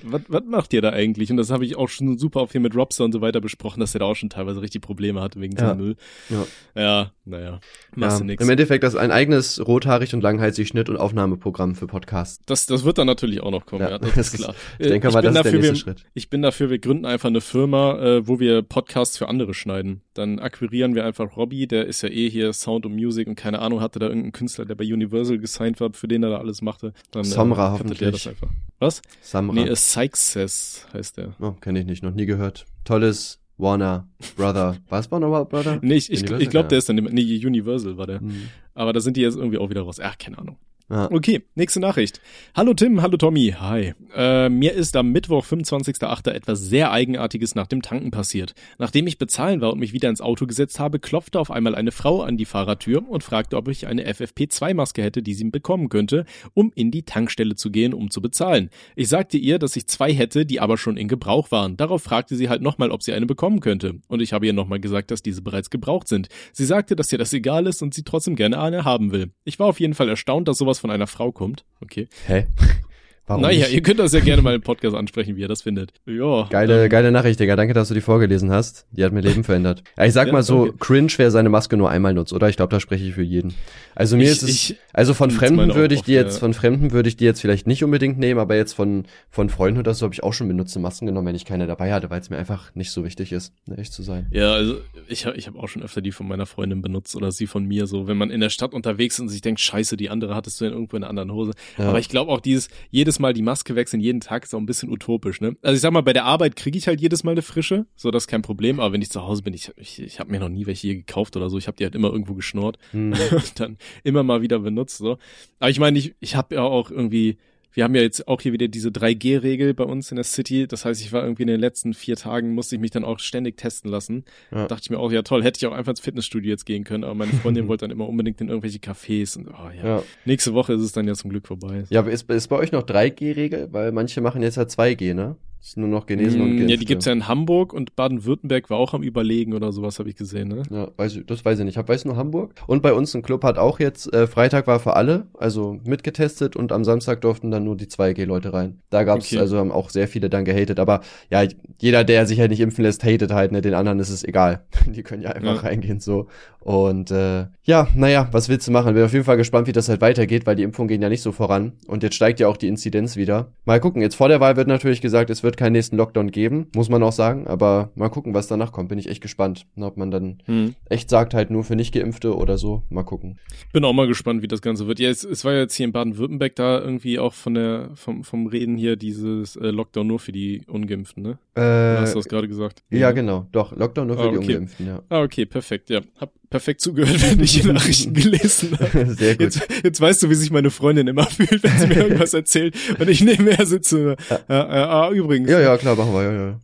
was, was macht ihr da eigentlich? Und das habe ich auch schon super auf hier mit Robster und so weiter besprochen, dass er da auch schon teilweise richtig Probleme hatte wegen ja. Müll. Ja. ja, naja, machst du nix. Im Endeffekt das ist ein eigenes rothaarig und langhalsig Schnitt- und Aufnahmeprogramm für Podcasts. Das, das wird dann natürlich auch noch kommen, ja, das, das ist klar. ich denke mal, das ist der nächste wir, Schritt. Ich bin dafür, wir gründen einfach eine Firma, äh, wo wir Podcasts für andere schneiden. Dann akquirieren wir einfach Robbie, der ist ja eh hier Sound und Music und keine Ahnung, hatte da irgendeinen Künstler, der bei Universal gesigned war, für den er da alles machte. Dann, Samra äh, hoffentlich. Der das einfach. Was? Samra. Nee, Sykes heißt der. Oh, kenne ich nicht, noch nie gehört. Tolles Warner Brother. Was Warner Brother? Nee, ich, ich, ich glaube, der ist dann, nee, Universal war der. Mhm. Aber da sind die jetzt irgendwie auch wieder raus. Ach, keine Ahnung. Ja. Okay, nächste Nachricht. Hallo Tim, hallo Tommy, hi. Äh, mir ist am Mittwoch, 25.08. etwas sehr Eigenartiges nach dem Tanken passiert. Nachdem ich bezahlen war und mich wieder ins Auto gesetzt habe, klopfte auf einmal eine Frau an die Fahrertür und fragte, ob ich eine FFP2-Maske hätte, die sie bekommen könnte, um in die Tankstelle zu gehen, um zu bezahlen. Ich sagte ihr, dass ich zwei hätte, die aber schon in Gebrauch waren. Darauf fragte sie halt nochmal, ob sie eine bekommen könnte. Und ich habe ihr nochmal gesagt, dass diese bereits gebraucht sind. Sie sagte, dass ihr das egal ist und sie trotzdem gerne eine haben will. Ich war auf jeden Fall erstaunt, dass sowas von einer Frau kommt. Okay. Hä? Warum naja, nicht? ihr könnt das ja gerne mal im Podcast ansprechen, wie ihr das findet. Ja. Geile, ähm, geile Nachricht, Digga. Danke, dass du die vorgelesen hast. Die hat mir Leben verändert. Ja, ich sag ja, mal so, okay. cringe, wer seine Maske nur einmal nutzt, oder? Ich glaube, da spreche ich für jeden. Also mir ich, ist es, ich, also von Fremden würde ich die jetzt, von Fremden würde ich die jetzt vielleicht nicht unbedingt nehmen, aber jetzt von, von Freunden oder so habe ich auch schon benutzte Masken genommen, wenn ich keine dabei hatte, weil es mir einfach nicht so wichtig ist, ne, echt zu sein. Ja, also ich habe ich hab auch schon öfter die von meiner Freundin benutzt oder sie von mir so, wenn man in der Stadt unterwegs ist und sich denkt, scheiße, die andere hattest du in irgendwo in einer anderen Hose. Ja. Aber ich glaube auch dieses, jedes jedes Mal die Maske wechseln, jeden Tag ist auch ein bisschen utopisch, ne? Also ich sag mal, bei der Arbeit kriege ich halt jedes Mal eine frische, so das ist kein Problem, aber wenn ich zu Hause bin, ich, ich, ich habe mir noch nie welche hier gekauft oder so, ich habe die halt immer irgendwo geschnurrt Hm. und dann immer mal wieder benutzt, so. Aber ich meine, ich, ich habe ja auch irgendwie wir haben ja jetzt auch hier wieder diese 3G-Regel bei uns in der City. Das heißt, ich war irgendwie in den letzten vier Tagen, musste ich mich dann auch ständig testen lassen. Ja. Dachte ich mir auch, ja toll, hätte ich auch einfach ins Fitnessstudio jetzt gehen können. Aber meine Freundin wollte dann immer unbedingt in irgendwelche Cafés. Und oh, ja. Ja. nächste Woche ist es dann ja zum Glück vorbei. Ja, aber ist, ist bei euch noch 3G-Regel? Weil manche machen jetzt ja 2G, ne? Ist nur noch genesen und Mm, geimpft. ja, die gibt's ja in Hamburg und Baden-Württemberg war auch am Überlegen oder sowas, habe ich gesehen, ne? Ja, weiß ich, das weiß ich nicht. Ich weiß nur Hamburg. Und bei uns ein Club hat auch jetzt, äh, Freitag war für alle, also mitgetestet und am Samstag durften dann nur die 2G-Leute rein. Da gab's, Okay. also haben auch sehr viele dann gehatet. Aber ja, jeder, der sich halt nicht impfen lässt, hatet halt, ne? Den anderen ist es egal. Die können ja einfach Ja. reingehen so. Und äh, ja, naja, was willst du machen? Bin auf jeden Fall gespannt, wie das halt weitergeht, weil die Impfungen gehen ja nicht so voran. Und jetzt steigt ja auch die Inzidenz wieder. Mal gucken, jetzt vor der Wahl wird natürlich gesagt, es wird keinen nächsten Lockdown geben, muss man auch sagen. Aber mal gucken, was danach kommt. Bin ich echt gespannt, ne, ob man dann Hm. echt sagt, halt nur für Nicht-Geimpfte oder so. Mal gucken. Bin auch mal gespannt, wie das Ganze wird. Ja, es, es war ja jetzt hier in Baden-Württemberg da irgendwie auch von der, vom, vom Reden hier dieses äh, Lockdown nur für die Ungeimpften, ne? Oder hast du Äh, das gerade gesagt? ja, genau. Doch, Lockdown nur für Ah, die okay. Ungeimpften, ja. Ah, okay, perfekt, ja. Hab perfekt zugehört, wenn ich die Nachrichten gelesen habe. Sehr gut. Jetzt, jetzt weißt du, wie sich meine Freundin immer fühlt, wenn sie mir irgendwas erzählt und ich neben her sitze. Äh, äh, ah, übrigens. Ja, ja, klar, machen wir, ja, ja.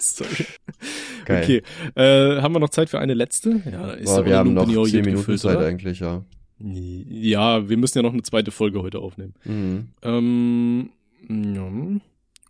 Sorry. Geil. Okay. Äh, haben wir noch Zeit für eine letzte? Ja, ist Boah, aber wir haben noch Neo 10 gut Minuten gefüllt, Zeit oder? eigentlich, ja. Ja, wir müssen ja noch eine zweite Folge heute aufnehmen. Mhm. Ähm, ja.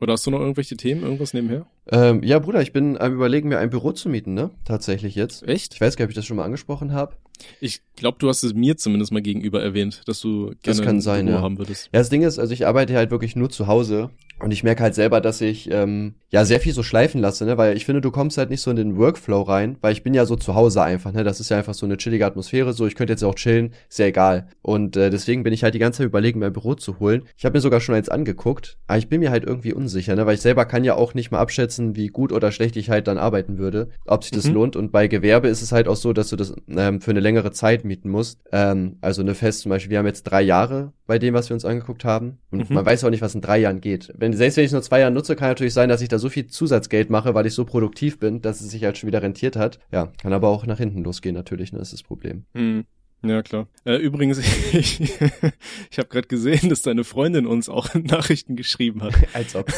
Oder hast du noch irgendwelche Themen, irgendwas nebenher? Ähm, ja, Bruder, ich bin am überlegen, mir ein Büro zu mieten, ne? Tatsächlich jetzt. Echt? Ich weiß gar nicht, ob ich das schon mal angesprochen habe. Ich glaube, du hast es mir zumindest mal gegenüber erwähnt, dass du gerne Das kann ein sein, Büro ja. haben würdest. Ja, das Ding ist, also ich arbeite halt wirklich nur zu Hause und ich merke halt selber, dass ich ähm, ja sehr viel so schleifen lasse, ne? Weil ich finde, du kommst halt nicht so in den Workflow rein, weil ich bin ja so zu Hause einfach, ne? Das ist ja einfach so eine chillige Atmosphäre, so ich könnte jetzt auch chillen, ist ja egal. Und äh, deswegen bin ich halt die ganze Zeit überlegen, mir ein Büro zu holen. Ich habe mir sogar schon eins angeguckt, aber ich bin mir halt irgendwie unsicher, ne? Weil ich selber kann ja auch nicht mal abschätzen, wie gut oder schlecht ich halt dann arbeiten würde, ob sich das Mhm. lohnt. Und bei Gewerbe ist es halt auch so, dass du das ähm, für eine längere Zeit mieten musst. Ähm, also eine Fest zum Beispiel, wir haben jetzt drei Jahre bei dem, was wir uns angeguckt haben. Und Mhm. man weiß auch nicht, was in drei Jahren geht. Wenn, selbst wenn ich es nur zwei Jahre nutze, kann natürlich sein, dass ich da so viel Zusatzgeld mache, weil ich so produktiv bin, dass es sich halt schon wieder rentiert hat. Ja, kann aber auch nach hinten losgehen natürlich, ne? Das ist das Problem. Hm. Ja, klar. Äh, übrigens, ich, ich habe gerade gesehen, dass deine Freundin uns auch Nachrichten geschrieben hat. Als ob.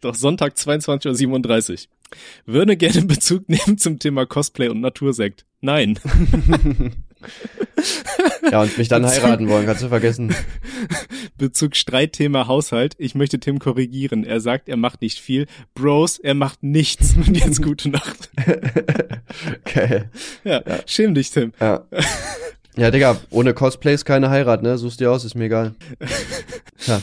Doch Sonntag 22.37 Uhr. Würde gerne Bezug nehmen zum Thema Cosplay und Natursekt. Nein. ja, und mich dann Bezug- heiraten wollen, kannst du vergessen. Bezug Streitthema Haushalt. Ich möchte Tim korrigieren. Er sagt, er macht nicht viel. Bros, er macht nichts. Und jetzt gute Nacht. Geil. Ja, schäm dich, Tim. Ja. Ja, Digga, ohne Cosplays keine Heirat, ne? Suchst dir aus, ist mir egal. Tja.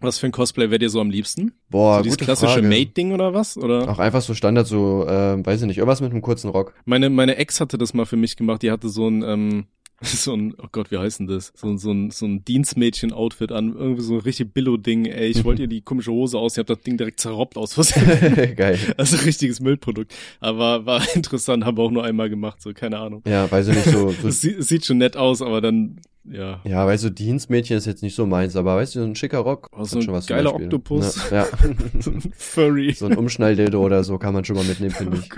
Was für ein Cosplay wäre dir so am liebsten? Boah, so dieses gute klassische. Mate-Ding oder was? Oder? Auch einfach so Standard, so, ähm, weiß ich nicht, irgendwas mit einem kurzen Rock. Meine, meine Ex hatte das mal für mich gemacht. Die hatte so ein, ähm, so ein, oh Gott, wie heißt denn das? So, ein- so ein, so ein Dienstmädchen-Outfit an. Irgendwie so ein richtig Billo-Ding. Ey, ich wollte ihr die komische Hose aus. Ich habe das Ding direkt zerrobbt aus Versehen. Geil. Also richtiges Müllprodukt. Aber war interessant, haben wir auch nur einmal gemacht, so, keine Ahnung. Ja, weiß ich nicht, so, so Es sieht, schon nett aus, aber dann, ja. Ja, weißt du, Dienstmädchen ist jetzt nicht so meins, aber weißt du, so ein schicker Rock. Oh, so ein schon was zum geiler Beispiel. Oktopus. Ja, ja. So ein Furry. so ein Umschnalldildo oder so kann man schon mal mitnehmen, finde ich.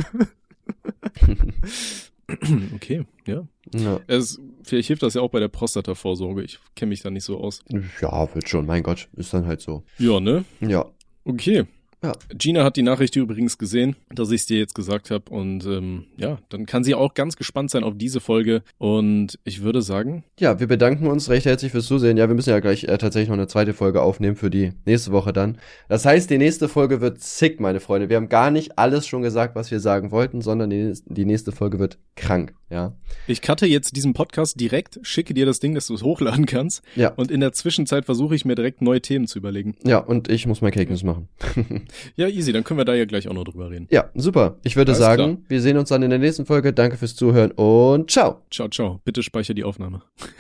Okay, ja. Ja. Es, vielleicht hilft das ja auch bei der Prostata-Vorsorge. Ich kenne mich da nicht so aus. ja, wird schon, mein Gott, ist dann halt so. Ja, ne? Ja. Okay. Ja. Gina hat die Nachricht übrigens gesehen, dass ich es dir jetzt gesagt habe. Und ähm, ja, dann kann sie auch ganz gespannt sein auf diese Folge. Und ich würde sagen, Ja, wir bedanken uns recht herzlich fürs Zusehen. Ja, wir müssen ja gleich äh, tatsächlich noch eine zweite Folge aufnehmen für die nächste Woche dann. Das heißt, die nächste Folge wird sick, meine Freunde. Wir haben gar nicht alles schon gesagt, was wir sagen wollten, sondern die, die nächste Folge wird krank, ja. ich cutte jetzt diesen Podcast direkt, schicke dir das Ding, dass du es hochladen kannst. Ja. Und in der Zwischenzeit versuche ich mir direkt neue Themen zu überlegen. Ja, und ich muss mein Cake News machen. Ja, easy, dann können wir da ja gleich auch noch drüber reden. ja, super. Ich würde Alles sagen, klar. wir sehen uns dann in der nächsten Folge. Danke fürs Zuhören und ciao. Ciao, ciao. Bitte speicher die Aufnahme.